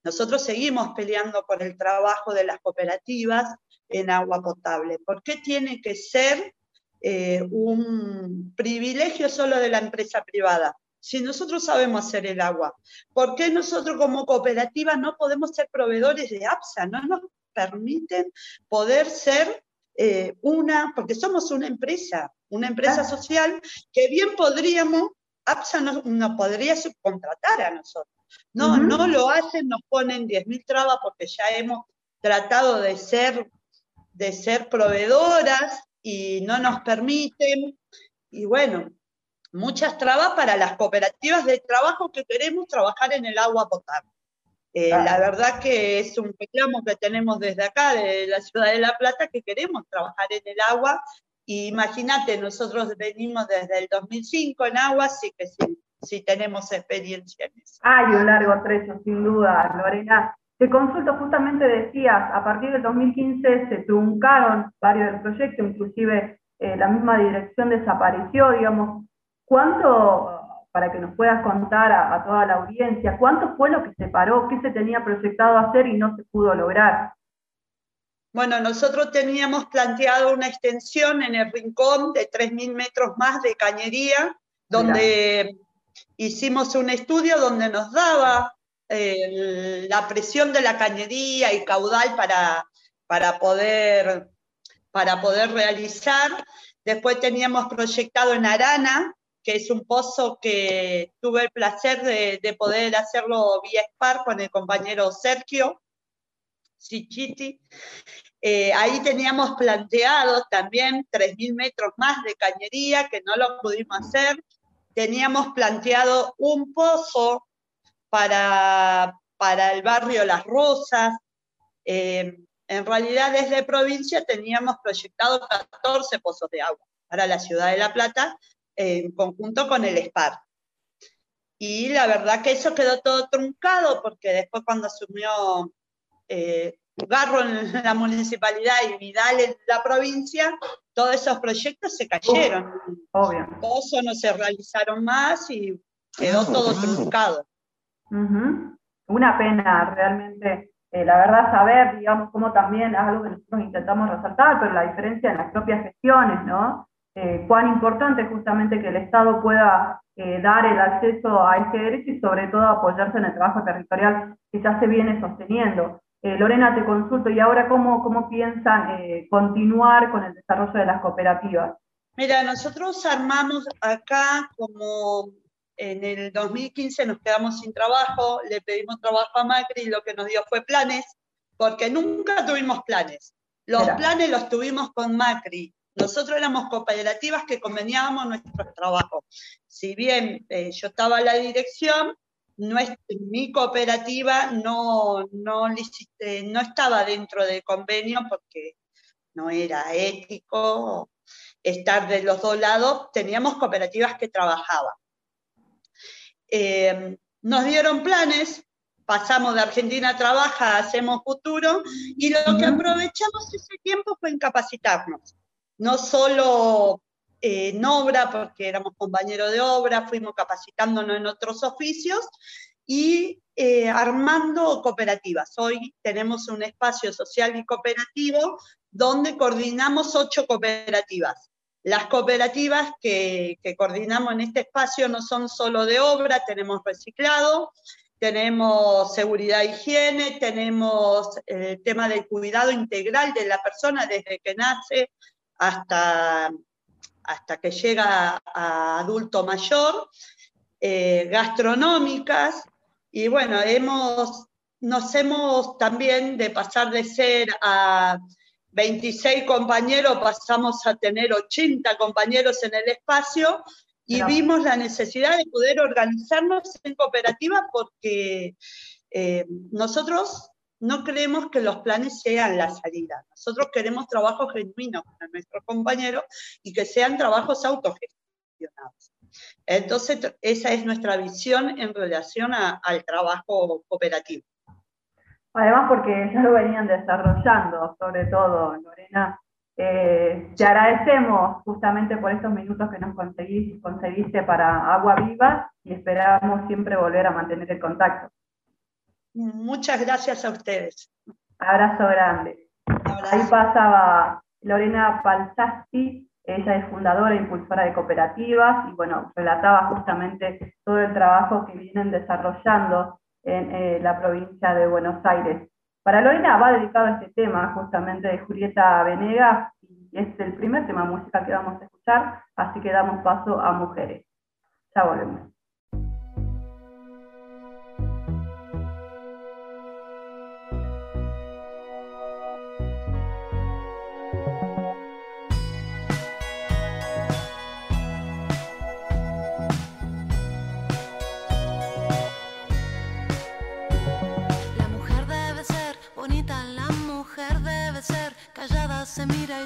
nosotros seguimos peleando por el trabajo de las cooperativas en agua potable. ¿Por qué tiene que ser eh, un privilegio solo de la empresa privada? si nosotros sabemos hacer el agua? ¿Por qué nosotros como cooperativa no podemos ser proveedores de APSA? No nos permiten poder ser eh, una, porque somos una empresa, una empresa social que bien podríamos, APSA nos no podría subcontratar a nosotros. No, no lo hacen, nos ponen 10.000 trabas porque ya hemos tratado de ser, de ser proveedoras y no nos permiten. Y bueno, muchas trabas para las cooperativas de trabajo que queremos trabajar en el agua potable. Eh, la verdad que es un reclamo que tenemos desde acá, de la ciudad de La Plata, que queremos trabajar en el agua. Imagínate, nosotros venimos desde el 2005 en agua, así que sí, tenemos experiencia en eso. Hay un largo trecho, sin duda, Lorena. Te consulto, justamente decías, a partir del 2015 se truncaron varios del proyecto, inclusive eh, la misma dirección desapareció, digamos. ¿Cuánto, para que nos puedas contar a, toda la audiencia, cuánto fue lo que se paró, qué se tenía proyectado hacer y no se pudo lograr? Bueno, nosotros teníamos planteado una extensión en el rincón de 3.000 metros más de cañería, donde hicimos un estudio donde nos daba la presión de la cañería y caudal para, para, poder, para poder realizar. Después teníamos proyectado en Arana, que es un pozo que tuve el placer de, de poder hacerlo vía SPAR con el compañero Sergio Sichiti. Eh, ahí teníamos planteado también 3.000 metros más de cañería, que no lo pudimos hacer. Teníamos planteado un pozo para, para el barrio Las Rosas. Eh, en realidad desde provincia teníamos proyectado 14 pozos de agua para la ciudad de La Plata en conjunto con el SPAR. Y la verdad que eso quedó todo truncado porque después cuando asumió eh, Garro en la municipalidad y Vidal en la provincia, todos esos proyectos se cayeron. Obvio. Todos no se realizaron más y quedó todo truncado. Una pena realmente, eh, la verdad, saber, digamos, cómo también es algo que nosotros intentamos resaltar, pero la diferencia en las propias gestiones, ¿no? Eh, cuán importante es justamente que el Estado pueda eh, dar el acceso a este derecho y sobre todo apoyarse en el trabajo territorial que ya se viene sosteniendo. Lorena, te consulto, ¿y ahora cómo, cómo piensan continuar con el desarrollo de las cooperativas? Mira, nosotros armamos acá como en el 2015 nos quedamos sin trabajo, le pedimos trabajo a Macri y lo que nos dio fue planes, porque nunca tuvimos planes. Los planes los tuvimos con Macri. Nosotros éramos cooperativas que conveníamos nuestros trabajos. Si bien eh, yo estaba en la dirección, mi cooperativa no, no, no estaba dentro del convenio porque no era ético estar de los dos lados. Teníamos cooperativas que trabajaban. Eh, nos dieron planes, pasamos de Argentina a trabaja, hacemos futuro, y lo que aprovechamos ese tiempo fue en capacitarnos. No solo eh, en obra, porque éramos compañeros de obra, fuimos capacitándonos en otros oficios y eh, armando cooperativas. Hoy tenemos un espacio social y cooperativo donde coordinamos ocho cooperativas. Las cooperativas que, coordinamos en este espacio no son solo de obra, tenemos reciclado, tenemos seguridad e higiene, tenemos el tema del cuidado integral de la persona desde que nace hasta, hasta que llega a adulto mayor, eh, gastronómicas, y bueno, hemos, nos hemos también de pasar de ser a 26 compañeros, pasamos a tener 80 compañeros en el espacio y vimos la necesidad de poder organizarnos en cooperativa porque eh, nosotros no creemos que los planes sean la salida. Nosotros queremos trabajos genuinos con nuestros compañeros y que sean trabajos autogestionados. Entonces, esa es nuestra visión en relación al trabajo cooperativo. Además, porque ya lo venían desarrollando, sobre todo, Lorena. Eh, te agradecemos justamente por estos minutos que nos conseguiste para Agua Viva y esperamos siempre volver a mantener el contacto. Muchas gracias a ustedes. Abrazo grande. Ahí pasaba Lorena Palzasti, ella es fundadora e impulsora de cooperativas y bueno, relataba justamente todo el trabajo que vienen desarrollando en eh, la provincia de Buenos Aires. Para Lorena va dedicado a este tema justamente de Julieta Venegas y es el primer tema musical que vamos a escuchar, así que damos paso a mujeres. Ya volvemos.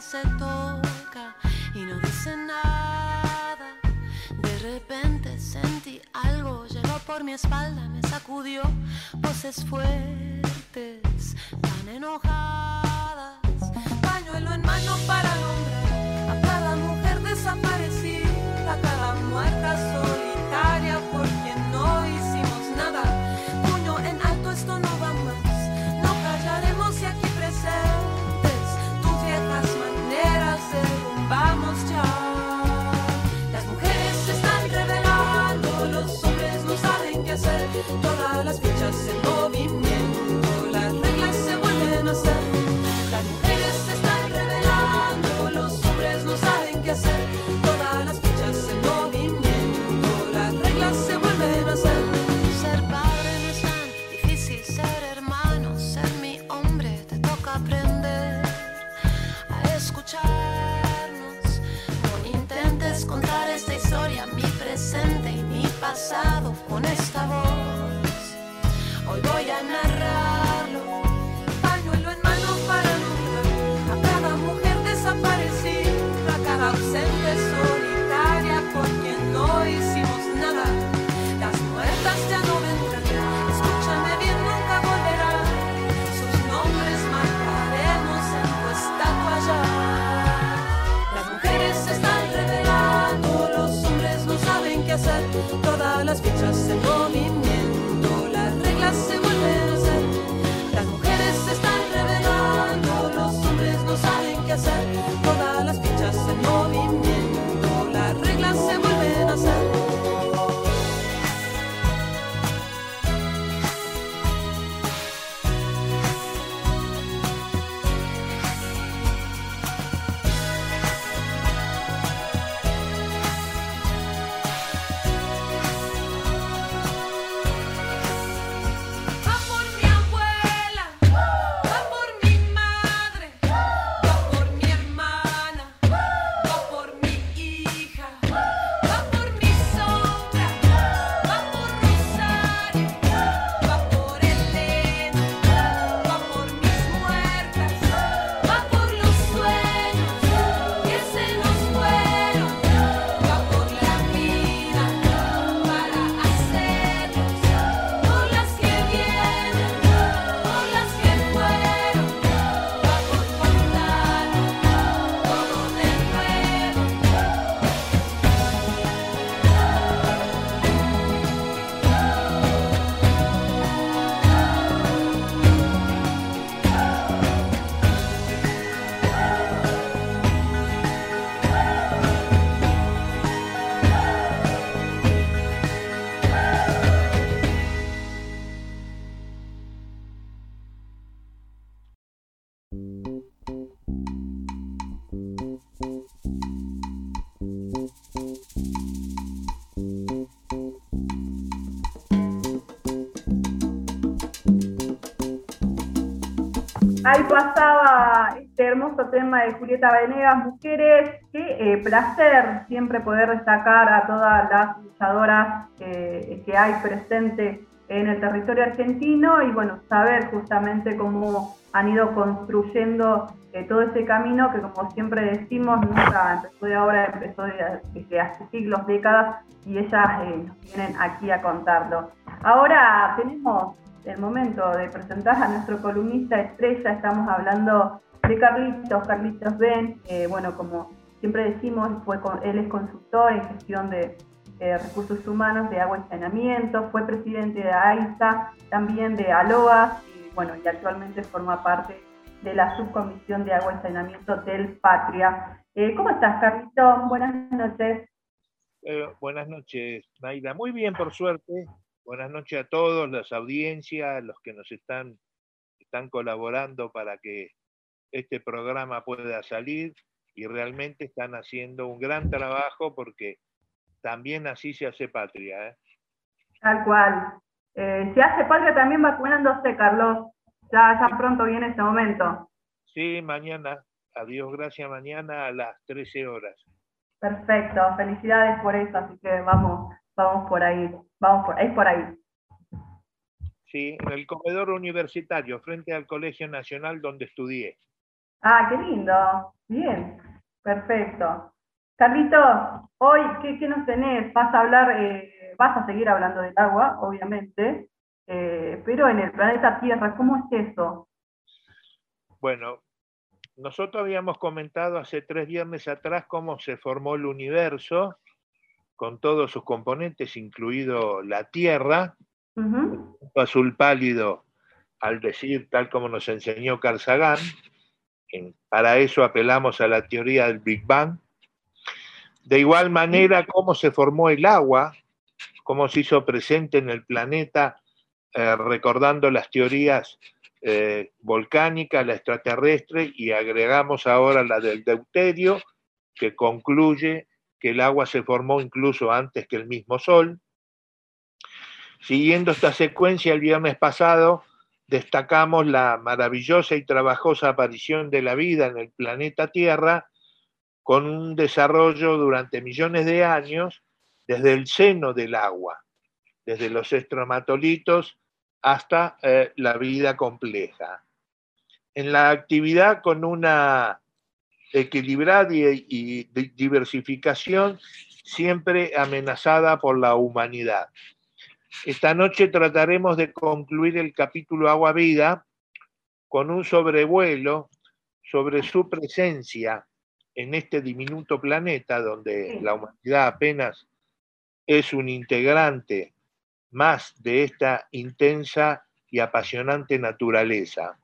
Se toca y no dice nada. De repente sentí algo, llegó por mi espalda, me sacudió voces fuertes, tan enojadas. Pañuelo en mano para nombrar a cada mujer desaparecida, a cada muerta solitaria Ahí pasaba este hermoso tema de Julieta Venegas, mujeres. Qué eh, placer siempre poder destacar a todas las luchadoras eh, que hay presentes en el territorio argentino y bueno, saber justamente cómo han ido construyendo eh, todo ese camino que como siempre decimos, nunca empezó de ahora, empezó de- desde hace siglos, décadas y ellas nos vienen aquí a contarlo. Ahora tenemos el momento de presentar a nuestro columnista estrella. Estamos hablando de Carlitos, Carlitos Ben. bueno, como siempre decimos, él es consultor en gestión de eh, recursos humanos de agua y saneamiento, fue presidente de AISA, también de ALOA, y bueno, y actualmente forma parte de la subcomisión de agua y saneamiento del Patria. Eh, ¿Cómo estás, Carlitos? Buenas noches. Eh, buenas noches, Naida. Muy bien, por suerte. Buenas noches a todos, las audiencias, los que nos están, están colaborando para que este programa pueda salir y realmente están haciendo un gran trabajo porque también así se hace patria. ¿eh? Tal cual. Eh, se hace patria también vacunándose, Carlos. Ya, ya pronto viene ese momento. Sí, mañana, adiós, gracias, mañana a las 13 horas. Perfecto, felicidades por eso, así que vamos, vamos por ahí, vamos por, es por ahí. Sí, en el comedor universitario, frente al Colegio Nacional donde estudié. Ah, qué lindo. Bien, perfecto. Carlito, hoy, ¿qué, nos tenés? Vas a hablar, eh, vas a seguir hablando del agua, obviamente, eh, pero en el planeta Tierra, ¿cómo es eso? Bueno, nosotros habíamos comentado hace tres viernes atrás cómo se formó el universo con todos sus componentes, incluido la Tierra, azul pálido, al decir, tal como nos enseñó Carl Sagan, para eso apelamos a la teoría del Big Bang. De igual manera, cómo se formó el agua, cómo se hizo presente en el planeta, eh, recordando las teorías eh, volcánica, la extraterrestre, y agregamos ahora la del deuterio, que concluye que el agua se formó incluso antes que el mismo Sol. Siguiendo esta secuencia, el viernes pasado destacamos la maravillosa y trabajosa aparición de la vida en el planeta Tierra, con un desarrollo durante millones de años desde el seno del agua, desde los estromatolitos hasta eh, la vida compleja. En la actividad con una equilibrada y, diversificación siempre amenazada por la humanidad. Esta noche trataremos de concluir el capítulo Agua Vida con un sobrevuelo sobre su presencia en este diminuto planeta donde la humanidad apenas es un integrante más de esta intensa y apasionante naturaleza.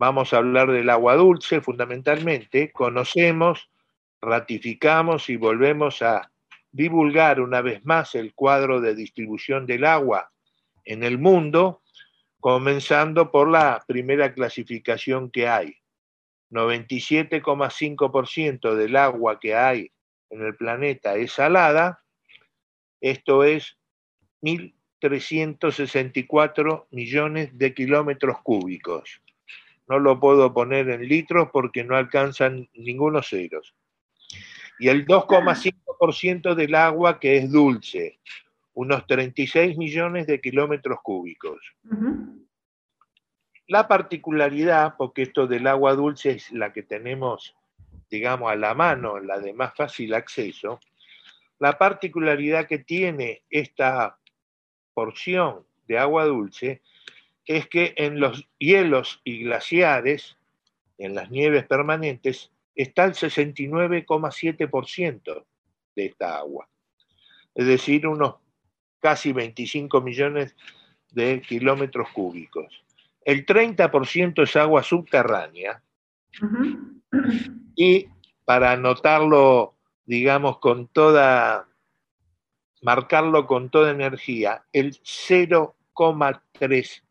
Vamos a hablar del agua dulce fundamentalmente, conocemos, ratificamos y volvemos a divulgar una vez más el cuadro de distribución del agua en el mundo, comenzando por la primera clasificación que hay. 97,5% del agua que hay en el planeta es salada, esto es 1.364 millones de kilómetros cúbicos. No lo puedo poner en litros porque no alcanzan ningunos ceros. Y el 2,5% del agua que es dulce, unos 36 millones de kilómetros cúbicos. La particularidad, porque esto del agua dulce es la que tenemos, digamos, a la mano, la de más fácil acceso, la particularidad que tiene esta porción de agua dulce es que en los hielos y glaciares, en las nieves permanentes, está el 69,7% de esta agua. Es decir, unos casi 25 millones de kilómetros cúbicos. El 30% es agua subterránea. Y para anotarlo, digamos, con toda marcarlo con toda energía, el 0,3%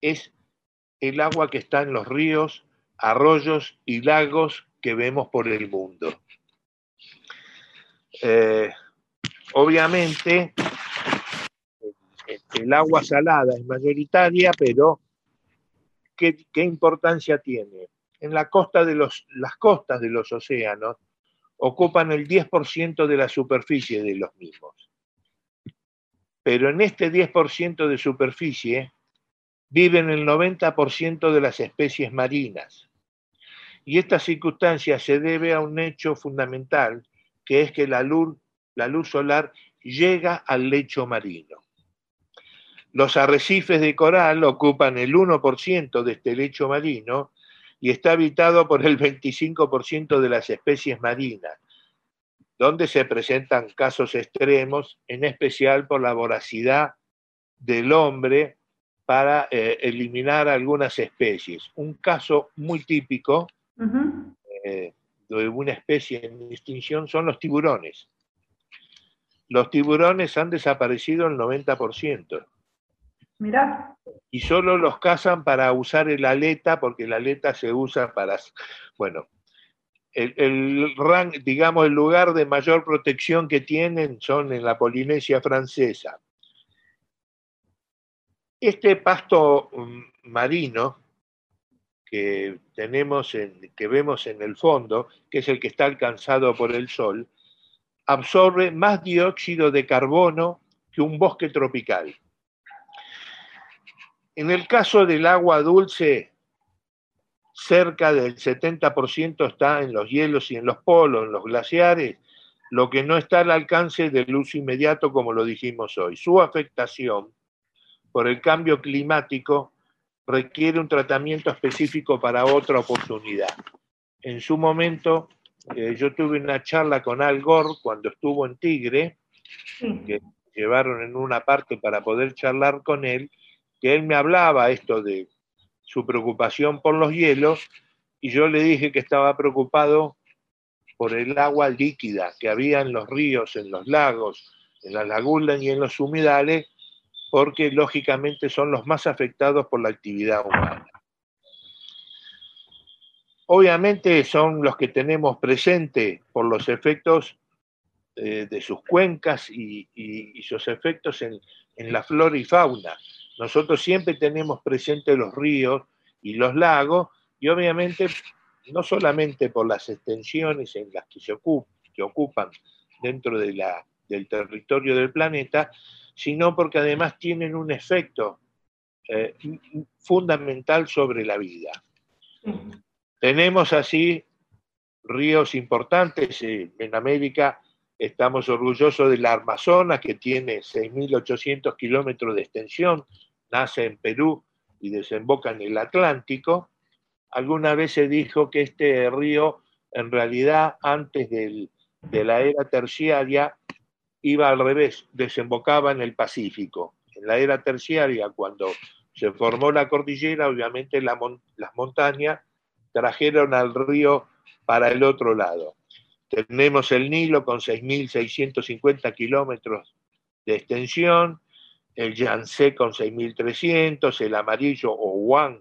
es el agua que está en los ríos, arroyos y lagos que vemos por el mundo. Eh, obviamente, el agua salada es mayoritaria, pero ¿qué, importancia tiene? En la costa de los, las costas de los océanos ocupan el 10% de la superficie de los mismos. Pero en este 10% de superficie viven el 90% de las especies marinas. Y esta circunstancia se debe a un hecho fundamental, que es que la luz, la luz solar llega al lecho marino. Los arrecifes de coral ocupan el 1% de este lecho marino y está habitado por el 25% de las especies marinas, donde se presentan casos extremos, en especial por la voracidad del hombre para eh, eliminar algunas especies. Un caso muy típico eh, de una especie en extinción son los tiburones. Los tiburones han desaparecido el 90%. Mirá. Y solo los cazan para usar el aleta, porque la aleta se usa para, bueno, el, el digamos, el lugar de mayor protección que tienen son en la Polinesia francesa. Este pasto mm, marino que tenemos en, que vemos en el fondo, que es el que está alcanzado por el sol, absorbe más dióxido de carbono que un bosque tropical. En el caso del agua dulce, cerca del 70% está en los hielos y en los polos, en los glaciares, lo que no está al alcance del uso inmediato, como lo dijimos hoy. Su afectación por el cambio climático requiere un tratamiento específico para otra oportunidad. En su momento, eh, yo tuve una charla con Al Gore cuando estuvo en Tigre, que llevaron en una parte para poder charlar con él, que él me hablaba esto de su preocupación por los hielos, y yo le dije que estaba preocupado por el agua líquida que había en los ríos, en los lagos, en las lagunas y en los humedales, porque lógicamente son los más afectados por la actividad humana. Obviamente son los que tenemos presente por los efectos eh, de sus cuencas y, sus efectos en, en, la flora y fauna. Nosotros siempre tenemos presente los ríos y los lagos y obviamente no solamente por las extensiones en las que se ocupan dentro de la, del territorio del planeta, sino porque además tienen un efecto eh, fundamental sobre la vida. Tenemos así ríos importantes eh, en América. Estamos orgullosos de la Amazonas, que tiene 6.800 kilómetros de extensión, nace en Perú y desemboca en el Atlántico alguna vez se dijo que este río, en realidad, antes de la era terciaria, iba al revés, desembocaba en el Pacífico. En la era terciaria, cuando se formó la cordillera, obviamente las montañas trajeron al río para el otro lado. Tenemos el Nilo con 6.650 kilómetros de extensión, el Yangtze con 6.300, el amarillo o Wang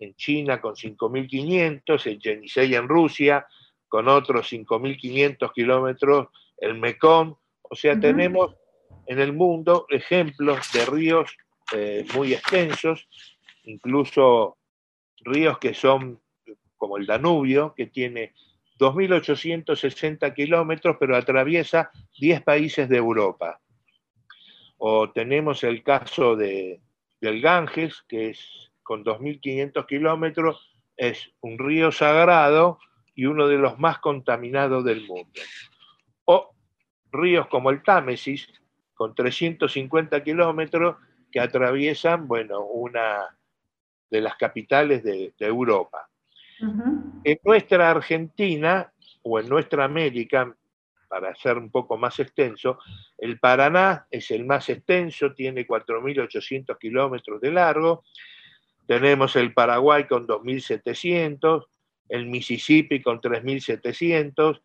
en China con 5.500, el Yenisei en Rusia con otros 5.500 kilómetros, el Mekong, o sea, tenemos en el mundo ejemplos de ríos eh, muy extensos, incluso ríos que son como el Danubio, que tiene 2.860 kilómetros, pero atraviesa 10 países de Europa. O tenemos el caso de, del Ganges, que es con 2.500 kilómetros, es un río sagrado y uno de los más contaminados del mundo. O ríos como el Támesis, con 350 kilómetros, que atraviesan, bueno, una de las capitales de, Europa. En nuestra Argentina, o en nuestra América, para ser un poco más extenso, el Paraná es el más extenso, tiene 4.800 kilómetros de largo, tenemos el Paraguay con 2.700, el Mississippi con 3.700,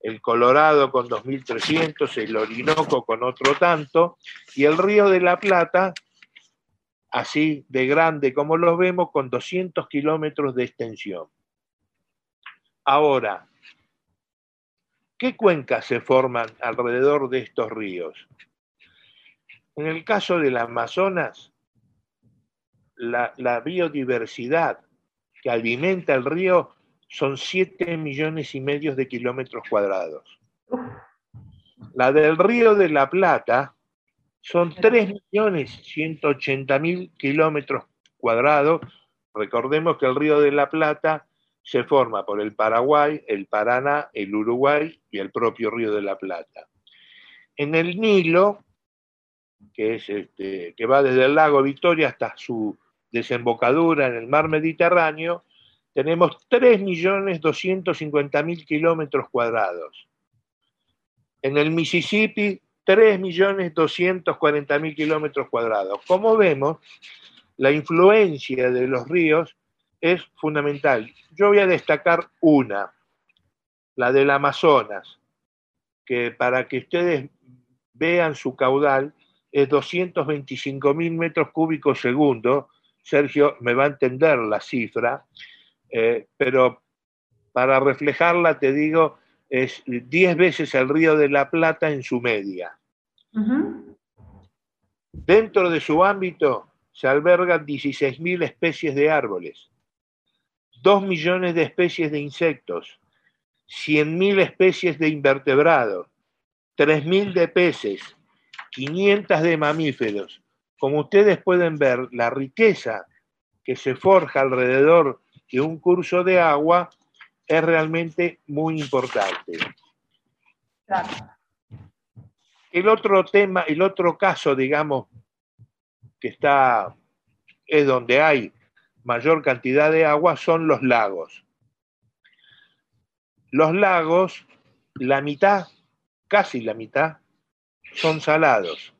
el Colorado con 2.300, el Orinoco con otro tanto, y el Río de la Plata, así de grande como lo vemos, con 200 kilómetros de extensión. Ahora, ¿qué cuencas se forman alrededor de estos ríos? En el caso del Amazonas, la, biodiversidad que alimenta el río son 7 millones y medio de kilómetros cuadrados. La del río de la Plata son 3 millones 180 mil kilómetros cuadrados. Recordemos que el río de la Plata se forma por el Paraguay, el Paraná, el Uruguay y el propio río de la Plata. En el Nilo, que, es este, que va desde el lago Victoria hasta su desembocadura en el mar Mediterráneo, tenemos 3.250.000 kilómetros cuadrados. En el Mississippi, 3.240.000 kilómetros cuadrados. Como vemos, la influencia de los ríos es fundamental. Yo voy a destacar una, la del Amazonas, que para que ustedes vean su caudal es 225.000 metros cúbicos segundo, Sergio me va a entender la cifra, eh, pero para reflejarla te digo, es 10 veces el río de la Plata en su media. Dentro de su ámbito se albergan 16.000 especies de árboles, 2 millones de especies de insectos, 100.000 especies de invertebrados, 3.000 de peces, 500 de mamíferos, como ustedes pueden ver, la riqueza que se forja alrededor que un curso de agua es realmente muy importante. El otro tema, el otro caso, digamos, que está, es donde hay mayor cantidad de agua, son los lagos. Los lagos, la mitad, casi la mitad, son salados,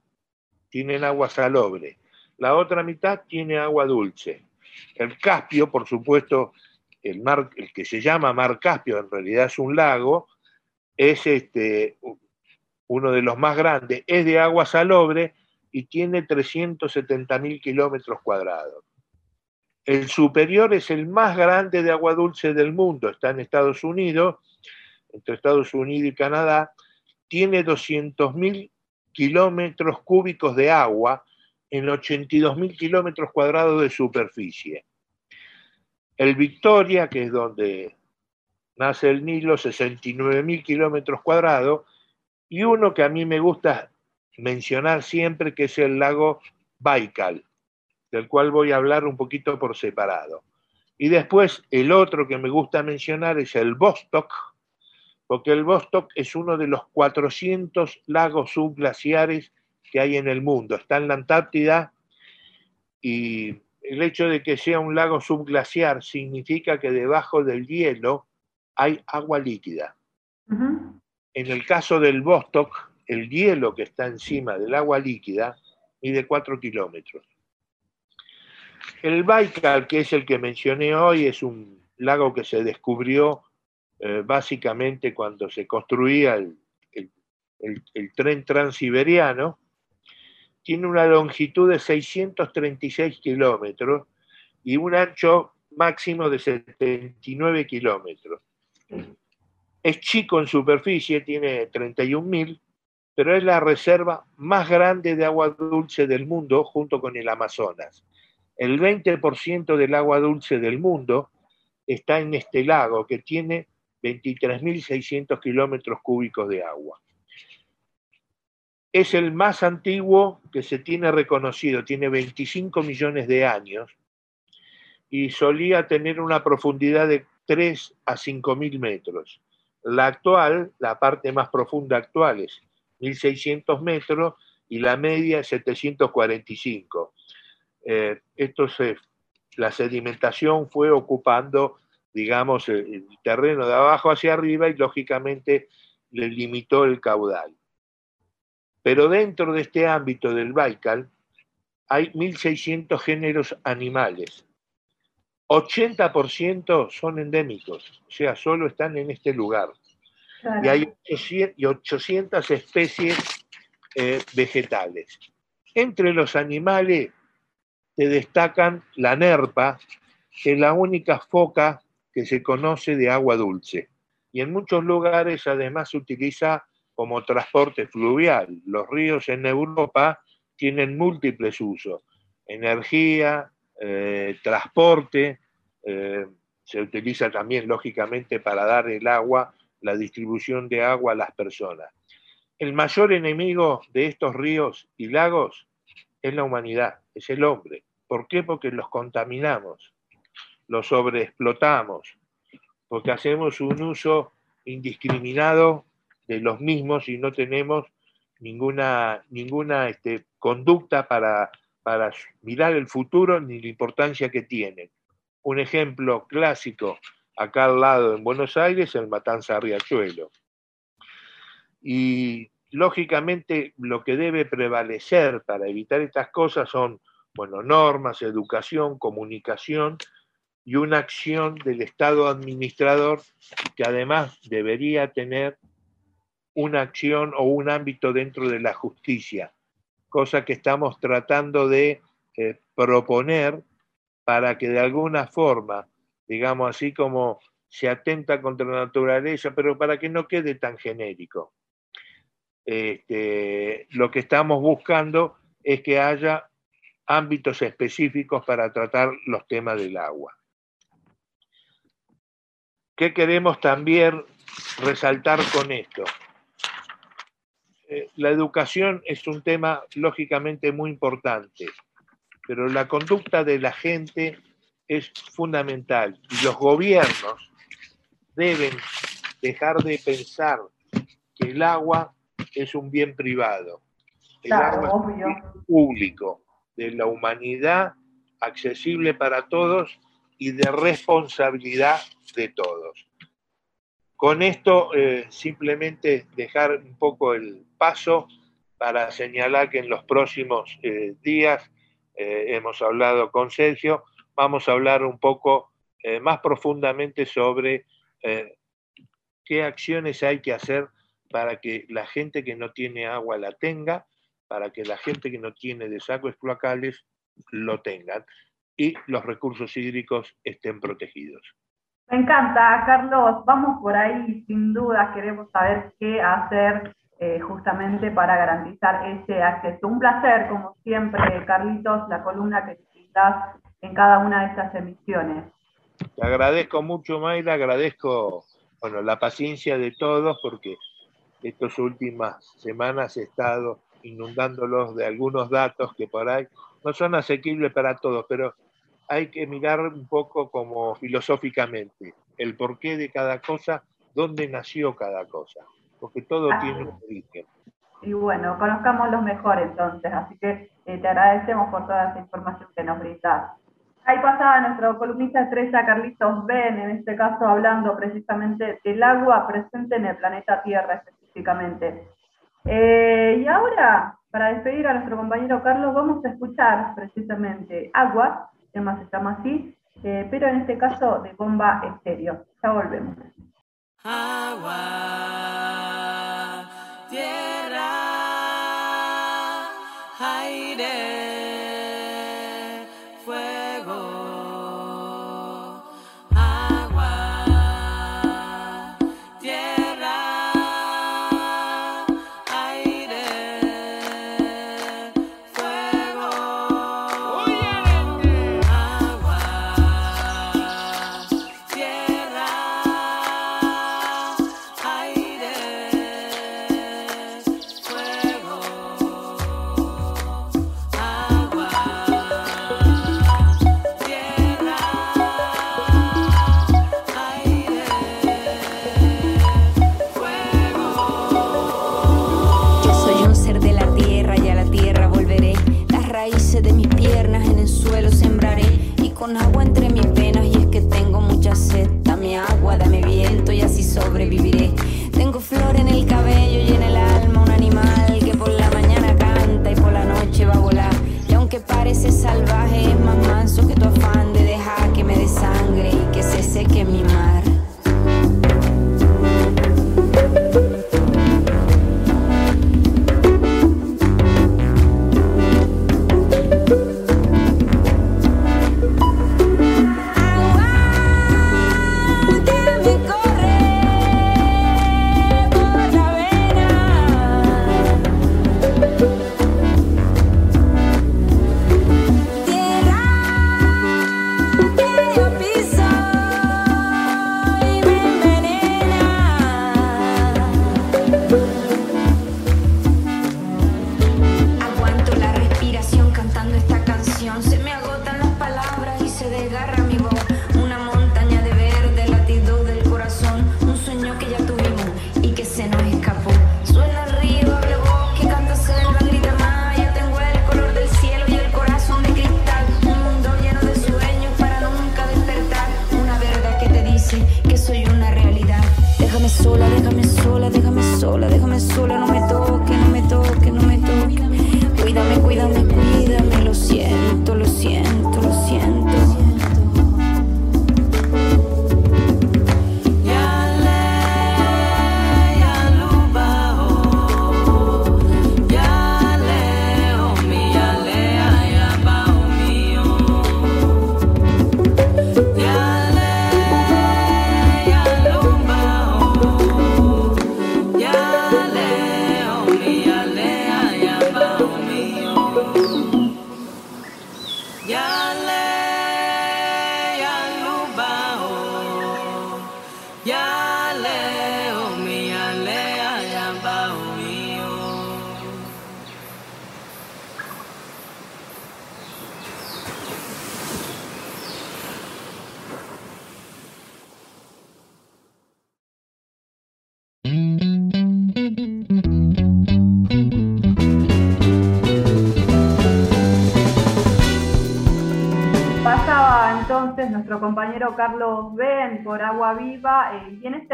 tienen agua salobre. La otra mitad tiene agua dulce. El Caspio, por supuesto, el, mar, el que se llama Mar Caspio, en realidad es un lago, es este, uno de los más grandes, es de agua salobre y tiene 370 mil kilómetros cuadrados. El superior es el más grande de agua dulce del mundo, está en Estados Unidos, entre Estados Unidos y Canadá, tiene 200 mil kilómetros cúbicos de agua en 82 mil kilómetros cuadrados de superficie. El Victoria, que es donde nace el Nilo, 69 mil kilómetros cuadrados, y uno que a mí me gusta mencionar siempre, que es el lago Baikal, del cual voy a hablar un poquito por separado. Y después el otro que me gusta mencionar es el Vostok, porque el Vostok es uno de los 400 lagos subglaciares que hay en el mundo. Está en la Antártida y el hecho de que sea un lago subglaciar significa que debajo del hielo hay agua líquida. En el caso del Vostok, el hielo que está encima del agua líquida mide 4 kilómetros. El Baikal, que es el que mencioné hoy, es un lago que se descubrió eh, básicamente cuando se construía el, tren transiberiano. Tiene una longitud de 636 kilómetros y un ancho máximo de 79 kilómetros. Es chico en superficie, tiene 31.000, pero es la reserva más grande de agua dulce del mundo junto con el Amazonas. El 20% del agua dulce del mundo está en este lago que tiene 23.600 kilómetros cúbicos de agua. Es el más antiguo que se tiene reconocido, tiene 25 millones de años y solía tener una profundidad de 3 a 5 mil metros. La actual, la parte más profunda actual es 1600 metros y la media es 745. Eh, esto se, la sedimentación fue ocupando, digamos, el, terreno de abajo hacia arriba y lógicamente le limitó el caudal. Pero dentro de este ámbito del Baikal hay 1.600 géneros animales, 80% son endémicos, o sea, solo están en este lugar. Y hay 800 especies eh, vegetales. Entre los animales se destacan la nerpa, que es la única foca que se conoce de agua dulce. Y en muchos lugares además se utiliza como transporte fluvial. Los ríos en Europa tienen múltiples usos. Energía, eh, transporte, eh, se utiliza también lógicamente para dar el agua, la distribución de agua a las personas. El mayor enemigo de estos ríos y lagos es la humanidad, es el hombre. ¿Por qué? Porque los contaminamos, los sobreexplotamos, porque hacemos un uso indiscriminado de los mismos y no tenemos ninguna, ninguna este, conducta para para mirar el futuro ni la importancia que tienen. Un ejemplo clásico acá al lado en Buenos Aires, el Matanza Riachuelo. Y lógicamente lo que debe prevalecer para evitar estas cosas son, bueno, normas, educación, comunicación y una acción del Estado administrador que además debería tener una acción o un ámbito dentro de la justicia cosa que estamos tratando de eh, proponer para que de alguna forma, digamos así como se atenta contra la naturaleza, pero para que no quede tan genérico. Este, lo que estamos buscando es que haya ámbitos específicos para tratar los temas del agua. ¿Qué queremos también resaltar con esto? Eh, la educación es un tema lógicamente muy importante, pero la conducta de la gente es fundamental y los gobiernos deben dejar de pensar que el agua es un bien privado. El agua es un bien público de la humanidad, accesible para todos y de responsabilidad de todos. Con esto eh, simplemente dejar un poco el paso para señalar que en los próximos eh, días, eh, hemos hablado con Sergio, vamos a hablar un poco más profundamente sobre qué acciones hay que hacer para que la gente que no tiene agua la tenga, para que la gente que no tiene desagües cloacales lo tengan y los recursos hídricos estén protegidos. Me encanta, Carlos. Vamos por ahí, sin duda, queremos saber qué hacer eh, justamente para garantizar ese acceso. Un placer, como siempre, Carlitos, la columna que necesitas en cada una de estas emisiones. Te agradezco mucho, Mayra, agradezco bueno, la paciencia de todos porque estas últimas semanas he estado inundándolos de algunos datos que por ahí no son asequibles para todos, pero hay que mirar un poco como filosóficamente el porqué de cada cosa, dónde nació cada cosa, porque todo tiene un origen. Y bueno, conozcamos los mejor entonces, así que eh, te agradecemos por toda esa información que nos brindas. Ahí pasaba nuestro columnista estrella Carlitos Ben, en este caso hablando precisamente del agua presente en el planeta Tierra específicamente. Eh, y ahora, para despedir a nuestro compañero Carlos, vamos a escuchar precisamente Agua, el tema se llama así, eh, pero en este caso de bomba estéreo. Ya volvemos. Agua, sobrevivir.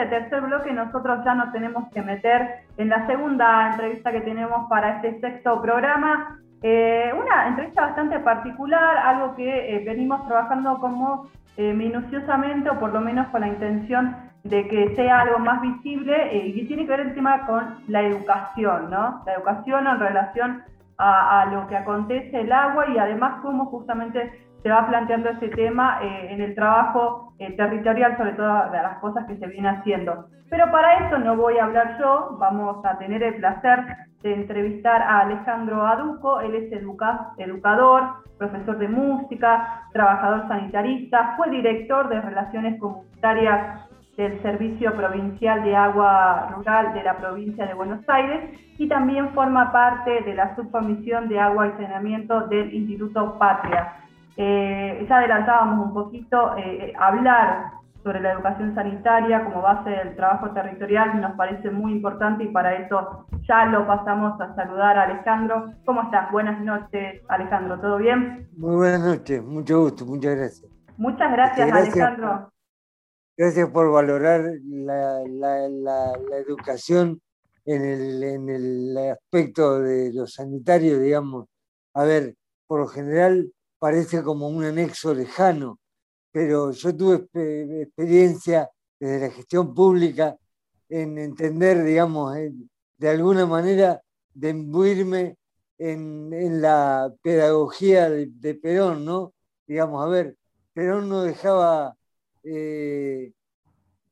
Tercer bloque nosotros ya nos tenemos que meter en la segunda entrevista que tenemos para este sexto programa. Eh, una entrevista bastante particular, algo que venimos trabajando como minuciosamente o por lo menos con la intención de que sea algo más visible y tiene que ver el con la educación, ¿no? La educación en relación a, lo que acontece el agua y además cómo justamente se va planteando ese tema eh, en el trabajo eh, territorial, sobre todo de las cosas que se viene haciendo. Pero para eso no voy a hablar yo, vamos a tener el placer de entrevistar a Alejandro Aduco, él es educador, profesor de música, trabajador sanitarista, fue director de Relaciones Comunitarias del Servicio Provincial de Agua Rural de la provincia de Buenos Aires y también forma parte de la subcomisión de agua y saneamiento del Instituto Patria. Eh, ya adelantábamos un poquito, eh, hablar sobre la educación sanitaria como base del trabajo territorial nos parece muy importante y para eso ya lo pasamos a saludar a Alejandro. ¿Cómo estás? Buenas noches, Alejandro, ¿todo bien? Muy buenas noches, mucho gusto, muchas gracias. Muchas gracias, Alejandro. Gracias por valorar la, educación en el, en el aspecto de lo sanitario, digamos. A ver, por lo general parece como un anexo lejano, pero yo tuve experiencia desde la gestión pública en entender, digamos, de alguna manera, de imbuirme en, la pedagogía de, Perón, ¿no? Digamos, a ver, Perón no dejaba eh,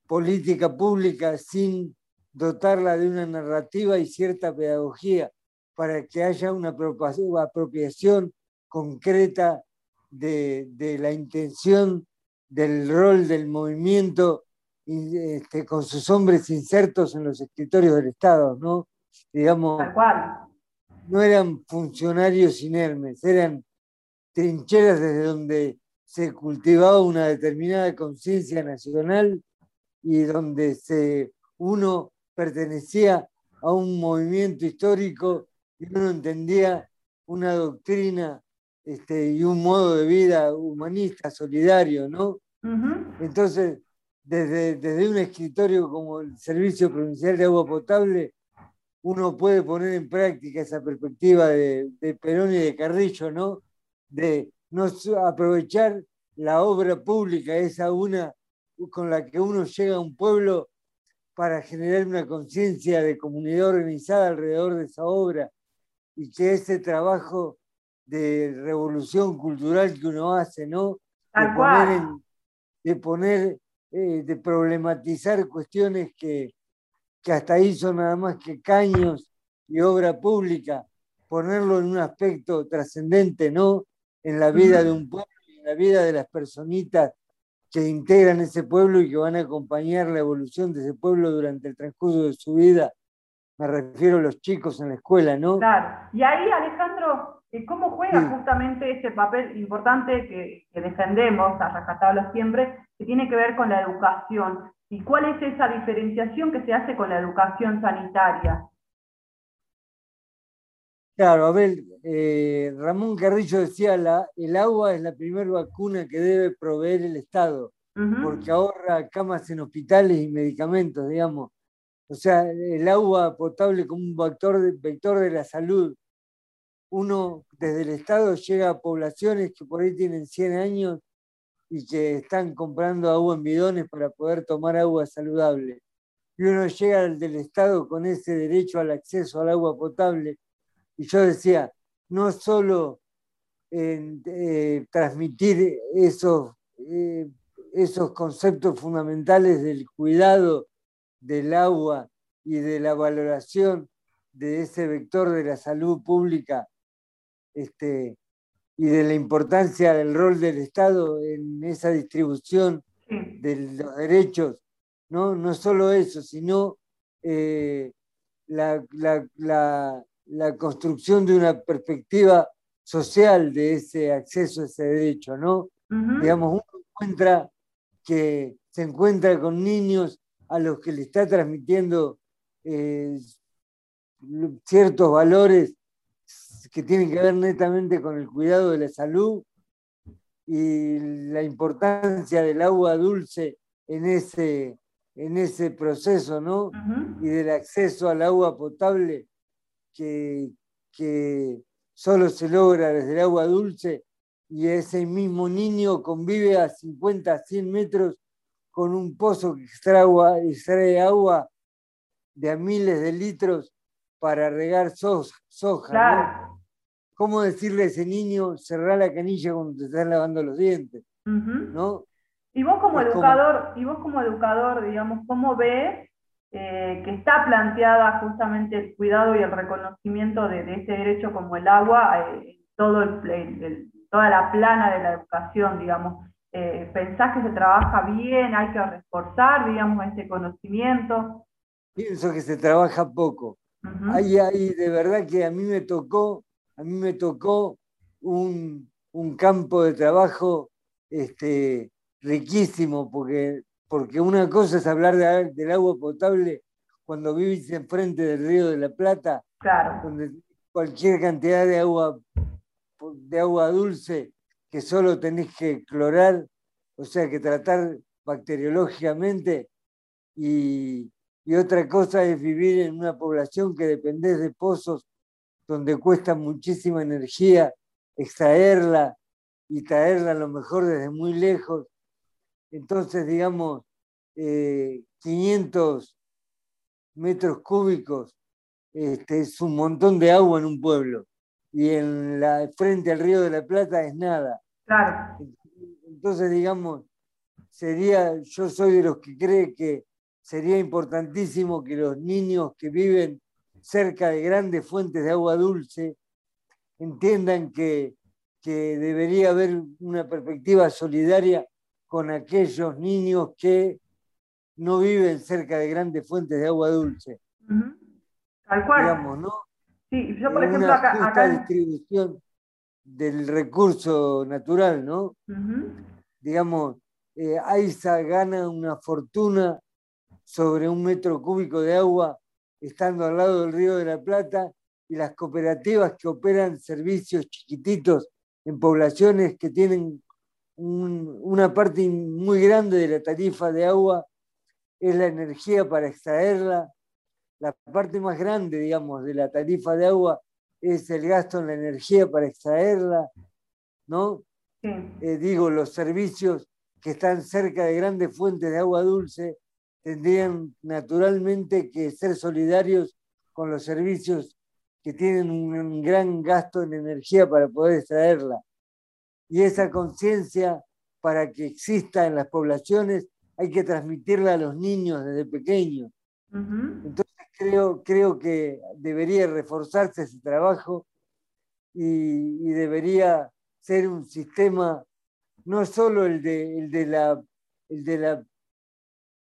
política pública sin dotarla de una narrativa y cierta pedagogía para que haya una apropiación concreta de, la intención del rol del movimiento este, con sus hombres insertos en los escritorios del Estado, ¿no? Digamos, no eran funcionarios inermes, eran trincheras desde donde se cultivaba una determinada conciencia nacional y donde se, uno pertenecía a un movimiento histórico y uno entendía una doctrina este, y un modo de vida humanista, solidario, ¿no? Entonces, desde, desde un escritorio como el Servicio Provincial de Agua Potable, uno puede poner en práctica esa perspectiva de, de Perón y de Carrillo, ¿no? De no aprovechar la obra pública, esa una con la que uno llega a un pueblo para generar una conciencia de comunidad organizada alrededor de esa obra y que ese trabajo de revolución cultural que uno hace, ¿no? De poner, de, poner eh, de problematizar cuestiones que, que hasta ahí son nada más que caños y obra pública, ponerlo en un aspecto trascendente, ¿no? En la vida de un pueblo la vida de las personitas que integran ese pueblo y que van a acompañar la evolución de ese pueblo durante el transcurso de su vida. Me refiero a los chicos en la escuela, ¿no? Claro. Y ahí, Alejandro, ¿cómo juega justamente ese papel importante que, que defendemos a rajatabla siempre, que tiene que ver con la educación? ¿Y cuál es esa diferenciación que se hace con la educación sanitaria? Claro, a ver, eh, Ramón Carrillo decía, la, el agua es la primera vacuna que debe proveer el Estado, porque ahorra camas en hospitales y medicamentos, digamos. O sea, el agua potable como un vector de, vector de la salud. Uno desde el Estado llega a poblaciones que por ahí tienen 100 años y que están comprando agua en bidones para poder tomar agua saludable. Y uno llega del Estado con ese derecho al acceso al agua potable y yo decía, no solo eh, transmitir esos, eh, esos conceptos fundamentales del cuidado del agua y de la valoración de ese vector de la salud pública este, y de la importancia del rol del Estado en esa distribución de los derechos, no, no solo eso, sino eh, la, la construcción de una perspectiva social de ese acceso a ese derecho, ¿no? Digamos, uno encuentra que se encuentra con niños a los que le está transmitiendo eh, ciertos valores que tienen que ver netamente con el cuidado de la salud y la importancia del agua dulce en ese, en ese proceso, ¿no? Y del acceso al agua potable que, que solo se logra desde el agua dulce y ese mismo niño convive a 50, 100 metros con un pozo que extrae, extrae agua de a miles de litros para regar soja. ¿Cómo decirle a ese niño cerrar la canilla cuando te están lavando los dientes? ¿no? Y vos como educador, y vos como educador, digamos, ¿cómo ves eh, que está planteada justamente el cuidado y el reconocimiento de, este derecho como el agua, eh, todo el, toda la plana de la educación, digamos? Eh, ¿Pensás que se trabaja bien? ¿Hay que reforzar, digamos, este conocimiento? Pienso que se trabaja poco. hay, de verdad que a mí me tocó, a mí me tocó un, un campo de trabajo este, riquísimo, porque, porque una cosa es hablar del agua potable cuando vivís enfrente del río de la Plata, donde cualquier cantidad de agua, de agua dulce que solo tenés que clorar, o sea que tratar bacteriológicamente, y, y otra cosa es vivir en una población que dependés de pozos donde cuesta muchísima energía extraerla y traerla a lo mejor desde muy lejos entonces, digamos, 500 eh, metros cúbicos este, es un montón de agua en un pueblo y en la frente al río de la Plata es nada. Claro. Entonces, digamos, sería, yo soy de los que cree que sería importantísimo que los niños que viven cerca de grandes fuentes de agua dulce entiendan que, que debería haber una perspectiva solidaria con aquellos niños que no viven cerca de grandes fuentes de agua dulce. Tal cual. Digamos, ¿no? Sí, yo por ejemplo acá, acá... distribución del recurso natural, ¿no? Digamos, eh, AISA gana una fortuna sobre un metro cúbico de agua estando al lado del río de la Plata y las cooperativas que operan servicios chiquititos en poblaciones que tienen una parte muy grande de la tarifa de agua es la energía para extraerla. La parte más grande, digamos, de la tarifa de agua es el gasto en la energía para extraerla, ¿no? Eh, digo, los servicios que están cerca de grandes fuentes de agua dulce tendrían naturalmente que ser solidarios con los servicios que tienen un gran gasto en energía para poder extraerla y esa conciencia para que exista en las poblaciones hay que transmitirla a los niños desde pequeños. Entonces creo, creo que debería reforzarse ese trabajo y, debería ser un sistema, no solo el de, el de, la, el de la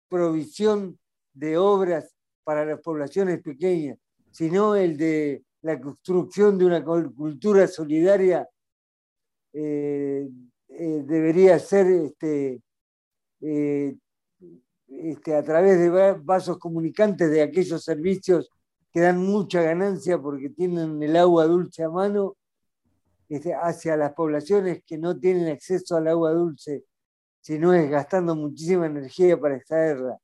provisión de obras para las poblaciones pequeñas, sino el de la construcción de una cultura solidaria eh, eh, debería ser este, eh, este, a través de vasos comunicantes de aquellos servicios que dan mucha ganancia porque tienen el agua dulce a mano este, hacia las poblaciones que no tienen acceso al agua dulce, sino es gastando muchísima energía para extraerla.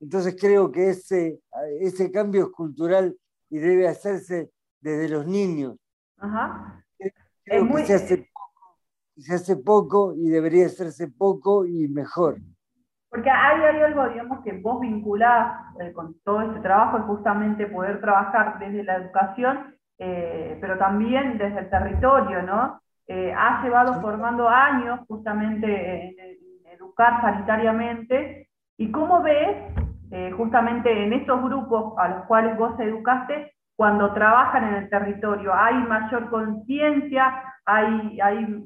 Entonces creo que ese, ese cambio es cultural y debe hacerse desde los niños. Creo que se hace se hace poco y debería hacerse poco y mejor. Porque hay, hay algo, digamos, que vos vinculás eh, con todo este trabajo, es justamente poder trabajar desde la educación, eh, pero también desde el territorio, ¿no? Eh, has llevado formando años justamente en, sanitariamente, y cómo ves justamente en esos grupos a los cuales vos educaste, cuando trabajan en el territorio, ¿hay mayor conciencia? ¿Hay, ¿Hay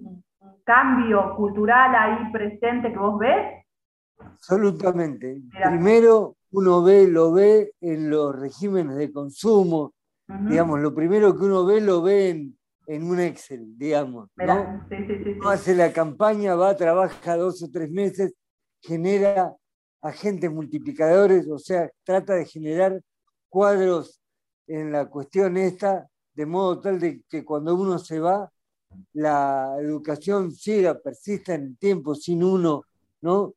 cambio cultural ahí presente que vos ves? Absolutamente. Primero uno ve, lo ve en los regímenes de consumo, digamos, lo primero que uno ve lo ve en, un Excel, digamos. ¿no? hace la campaña, va, trabaja dos o tres meses, genera agentes multiplicadores, o sea, trata de generar cuadros en la cuestión esta, de modo tal de que cuando uno se va, la educación siga, persista en el tiempo sin uno, ¿no?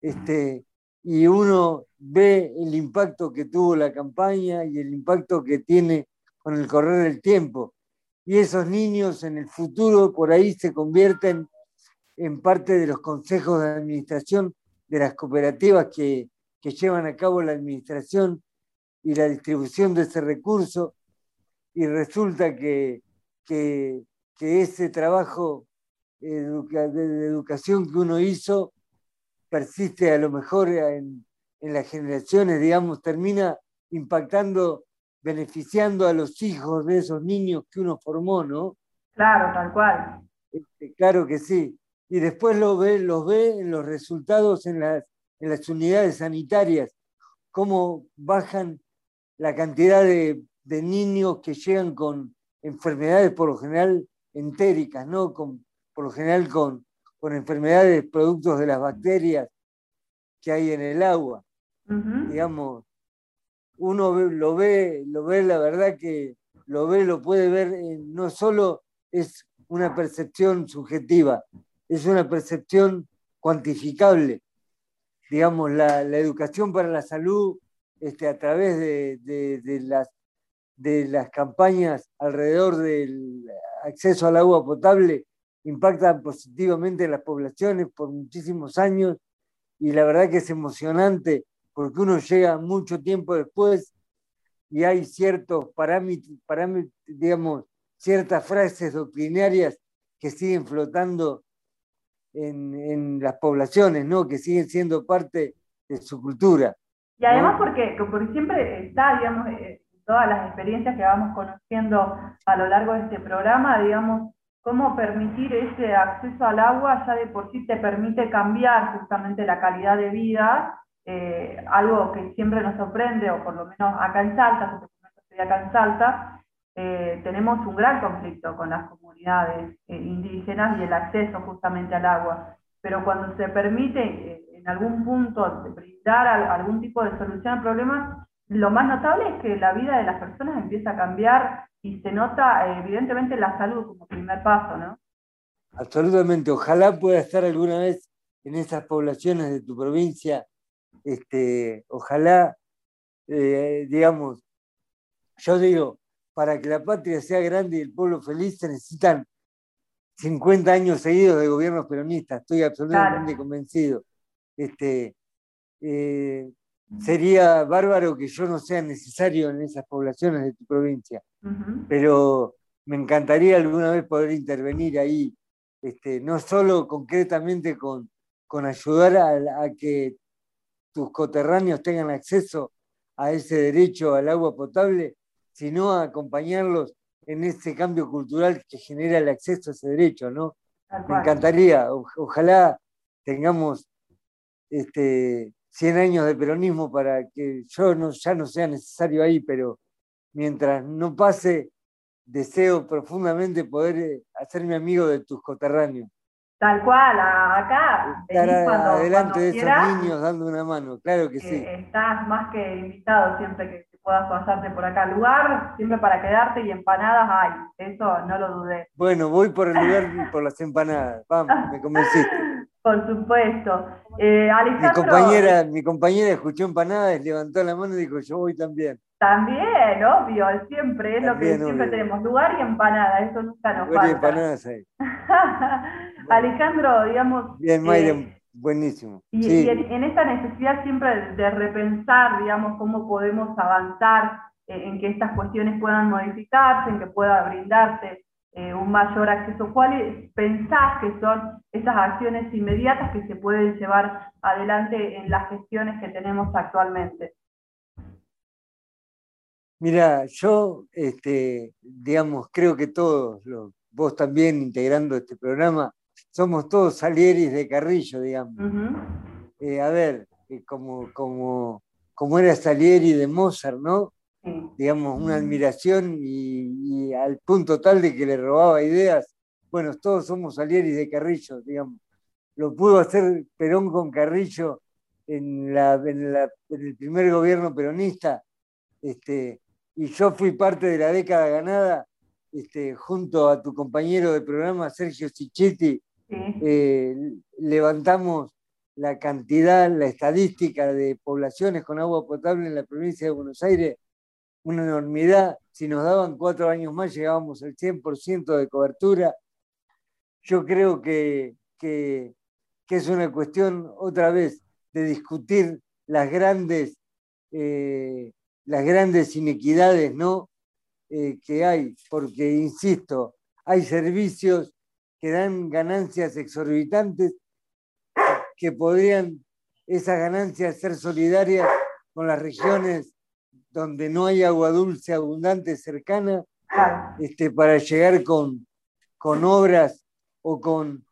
Este, y uno ve el impacto que tuvo la campaña y el impacto que tiene con el correr del tiempo. Y esos niños en el futuro por ahí se convierten en parte de los consejos de administración de las cooperativas que, que llevan a cabo la administración y la distribución de ese recurso. Y resulta que, que que ese trabajo de educación que uno hizo persiste a lo mejor en, las generaciones, digamos, termina impactando, beneficiando a los hijos de esos niños que uno formó, ¿no? Claro, tal cual. Este, claro que sí. Y después lo ve, los ve en los resultados en las, en las unidades sanitarias, cómo bajan la cantidad de, de niños que llegan con enfermedades por lo general entéricas, ¿no? Con, por lo general con, con enfermedades productos de las bacterias que hay en el agua. Digamos, uno lo ve, lo ve, la verdad que lo ve, lo puede ver, no solo es una percepción subjetiva, es una percepción cuantificable. Digamos, la, educación para la salud este, a través de, de, las, de las campañas alrededor del acceso al agua potable impacta positivamente en las poblaciones por muchísimos años y la verdad que es emocionante porque uno llega mucho tiempo después y hay ciertos parámetros, parámetros digamos, ciertas frases doctrinarias que siguen flotando en, en, las poblaciones, ¿no? que siguen siendo parte de su cultura. Y además porque, porque siempre está, digamos, eh, todas las experiencias que vamos conociendo a lo largo de este programa, digamos, cómo permitir ese acceso al agua ya de por sí te permite cambiar justamente la calidad de vida, eh, algo que siempre nos sorprende, o por lo menos acá en Salta, porque estoy acá en Salta, eh, tenemos un gran conflicto con las comunidades eh, indígenas y el acceso justamente al agua. Pero cuando se permite en algún punto brindar algún tipo de solución al problema, lo más notable es que la vida de las personas empieza a cambiar y se nota eh, evidentemente la salud como primer paso, ¿no? Absolutamente. Ojalá pueda estar alguna vez en esas poblaciones de tu provincia. Este, ojalá, eh, digamos, yo digo, para que la patria sea grande y el pueblo feliz se necesitan 50 años seguidos de gobiernos peronistas, estoy absolutamente convencido. Este, eh, sería bárbaro que yo no sea necesario en esas poblaciones de tu provincia, pero me encantaría alguna vez poder intervenir ahí, este, no solo concretamente con, con ayudar a, que tus coterráneos tengan acceso a ese derecho al agua potable, sino a acompañarlos en ese cambio cultural que genera el acceso a ese derecho, ¿no? Me encantaría, ojalá tengamos este, 100 años de peronismo para que yo no, ya no sea necesario ahí, pero mientras no pase, deseo profundamente poder eh, hacerme amigo de tus coterráneos. Tal cual, acá. Estar adelante de esos niños dando una mano, claro que sí. Estás más que invitado siempre que puedas pasarte por acá. Lugar siempre para quedarte y empanadas hay, eso no lo dudé. Bueno, voy por el lugar por las empanadas. Vamos, me convenciste. Por supuesto. Eh, mi, compañera, mi compañera escuchó empanadas, levantó la mano y dijo, yo voy también. También, obvio, siempre es lo que siempre tenemos, lugar y empanada, eso nunca nos lugar falta. Y empanadas ahí. Alejandro, digamos... Bien, Mayra, eh, buenísimo. Y, en, esta necesidad siempre de repensar, digamos, cómo podemos avanzar eh, en que estas cuestiones puedan modificarse, en que pueda brindarse eh, un mayor acceso. ¿Cuáles pensás que son esas acciones inmediatas que se pueden llevar adelante en las gestiones que tenemos actualmente? Mira, yo, este, digamos, creo que todos, vos también integrando este programa, somos todos salieris de Carrillo, digamos. Eh, a ver, eh, como, como, como era Salieri de Mozart, ¿no? digamos, una admiración y, al punto tal de que le robaba ideas. Bueno, todos somos Salieris de Carrillo, digamos. Lo pudo hacer Perón con Carrillo en, la, en, el primer gobierno peronista, este, y yo fui parte de la década ganada este, junto a tu compañero de programa, Sergio Sichetti, eh, levantamos la cantidad, la estadística de poblaciones con agua potable en la provincia de Buenos Aires, una enormidad. Si nos daban cuatro años más, llegábamos al 100% de cobertura. Yo creo que, que, es una cuestión, otra vez, de discutir las grandes, eh, las grandes inequidades ¿no? Eh, que hay, porque, insisto, hay servicios que dan ganancias exorbitantes que podrían esas ganancias ser solidarias con las regiones donde no hay agua dulce abundante cercana, este, para llegar con, con obras o con,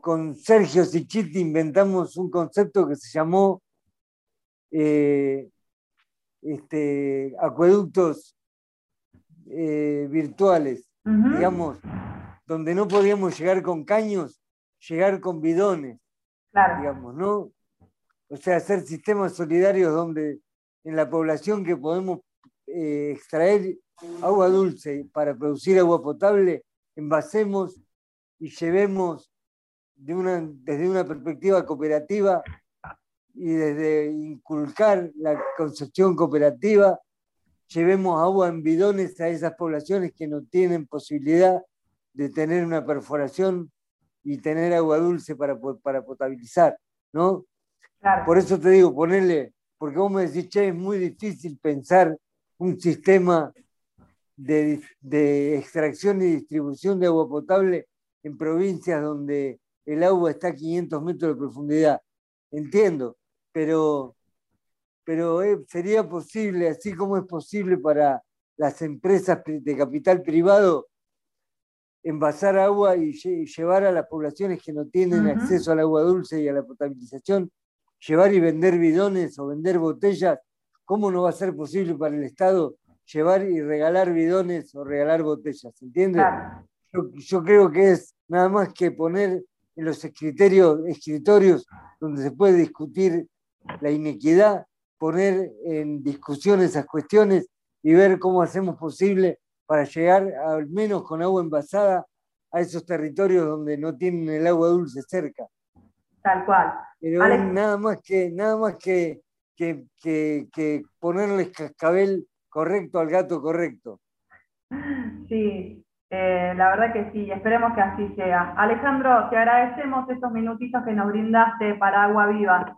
con Sergio Sichiti inventamos un concepto que se llamó eh, este, acueductos eh, virtuales, digamos, donde no podíamos llegar con caños, llegar con bidones digamos, ¿no? O sea, hacer sistemas solidarios donde en la población que podemos eh, extraer agua dulce para producir agua potable, envasemos y llevemos de una, desde una perspectiva cooperativa y desde inculcar la concepción cooperativa, llevemos agua en bidones a esas poblaciones que no tienen posibilidad de tener una perforación y tener agua dulce para, para potabilizar, ¿no? Por eso te digo, ponerle, porque vos me decís, che, es muy difícil pensar un sistema de, de, extracción y distribución de agua potable en provincias donde el agua está a 500 metros de profundidad. Entiendo, pero, pero eh, sería posible, así como es posible para las empresas de capital privado, envasar agua y llevar a las poblaciones que no tienen acceso al agua dulce y a la potabilización, llevar y vender bidones o vender botellas, ¿cómo no va a ser posible para el Estado llevar y regalar bidones o regalar botellas? ¿Entiendes? Yo, creo que es nada más que poner en los escritorios, escritorios donde se puede discutir la inequidad, poner en discusión esas cuestiones y ver cómo hacemos posible para llegar al menos con agua envasada a esos territorios donde no tienen el agua dulce cerca. Tal cual. Pero nada más que, nada más que, que, que, ponerle cascabel correcto al gato correcto. Sí, eh, la verdad que sí, esperemos que así sea. Alejandro, te agradecemos estos minutitos que nos brindaste para Agua Viva.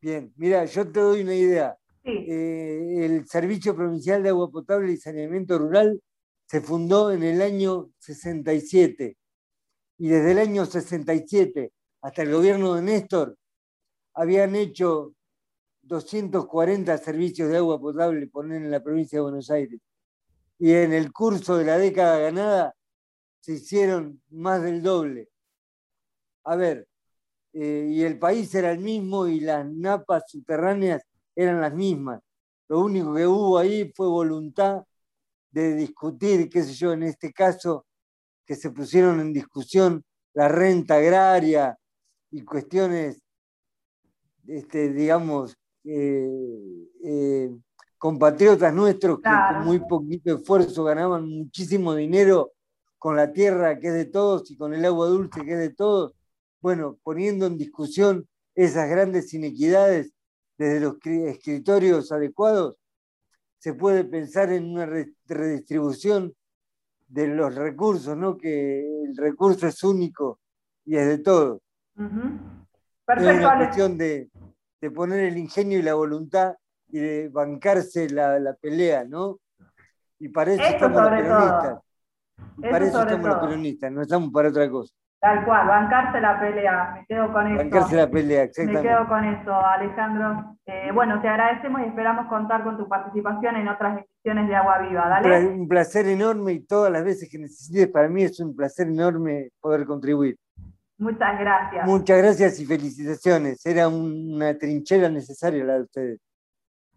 Bien, mira, yo te doy una idea. Eh, el Servicio Provincial de Agua Potable y Saneamiento Rural se fundó en el año 67 y desde el año 67 hasta el gobierno de Néstor habían hecho 240 servicios de agua potable poner en la provincia de Buenos Aires. Y en el curso de la década ganada se hicieron más del doble. A ver, eh, y el país era el mismo y las napas subterráneas eran las mismas. Lo único que hubo ahí fue voluntad de discutir, qué sé yo, en este caso, que se pusieron en discusión la renta agraria y cuestiones, este, digamos, eh, eh, compatriotas nuestros que con muy poquito esfuerzo ganaban muchísimo dinero con la tierra que es de todos y con el agua dulce que es de todos, bueno, poniendo en discusión esas grandes inequidades desde los escritorios adecuados, se puede pensar en una redistribución de los recursos, ¿no? que el recurso es único y es de todo. es una cuestión de, poner el ingenio y la voluntad y de bancarse la, pelea, ¿no? Y para eso, estamos los peronistas. para eso estamos los peronistas, no estamos para otra cosa. Tal cual, bancarse la pelea, me quedo con eso. Bancarse la pelea, exactamente. Me quedo con eso, Alejandro. Eh, bueno, te agradecemos y esperamos contar con tu participación en otras ediciones de Agua Viva. Dale. Un placer enorme y todas las veces que necesites, para mí es un placer enorme poder contribuir. Muchas gracias. Muchas gracias y felicitaciones. Era una trinchera necesaria la de ustedes.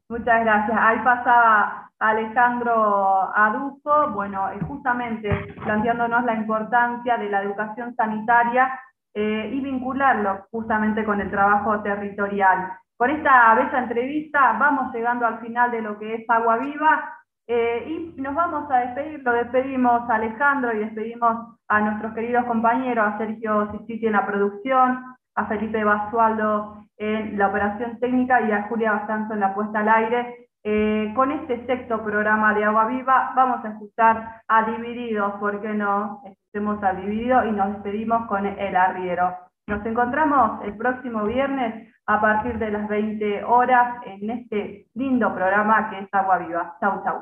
Muchas gracias. Ahí pasaba Alejandro Adujo, bueno, eh, justamente planteándonos la importancia de la educación sanitaria eh, y vincularlo justamente con el trabajo territorial. Con esta bella entrevista vamos llegando al final de lo que es Agua Viva. Eh, y nos vamos a despedir, lo despedimos a Alejandro y despedimos a nuestros queridos compañeros, a Sergio Siciti en la producción, a Felipe Basualdo en la operación técnica y a Julia Bastanzo en la puesta al aire. Eh, con este sexto programa de Agua Viva vamos a escuchar a Divididos, ¿por qué no? Escuchemos a Dividido y nos despedimos con el arriero. Nos encontramos el próximo viernes a partir de las 20 horas en este lindo programa que es Agua Viva. Chau, chau.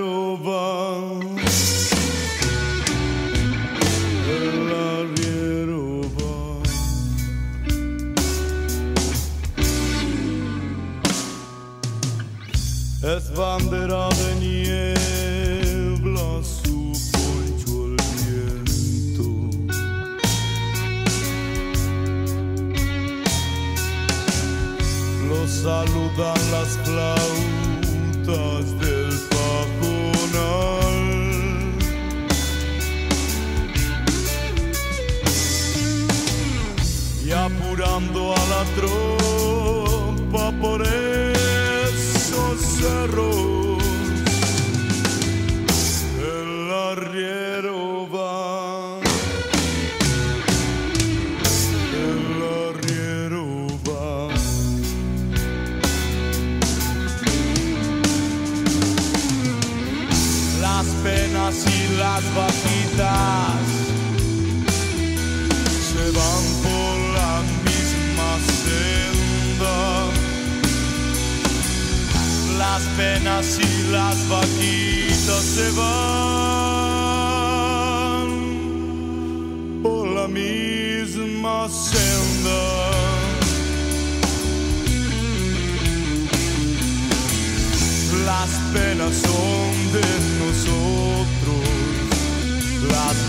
apurando a la tropa por esos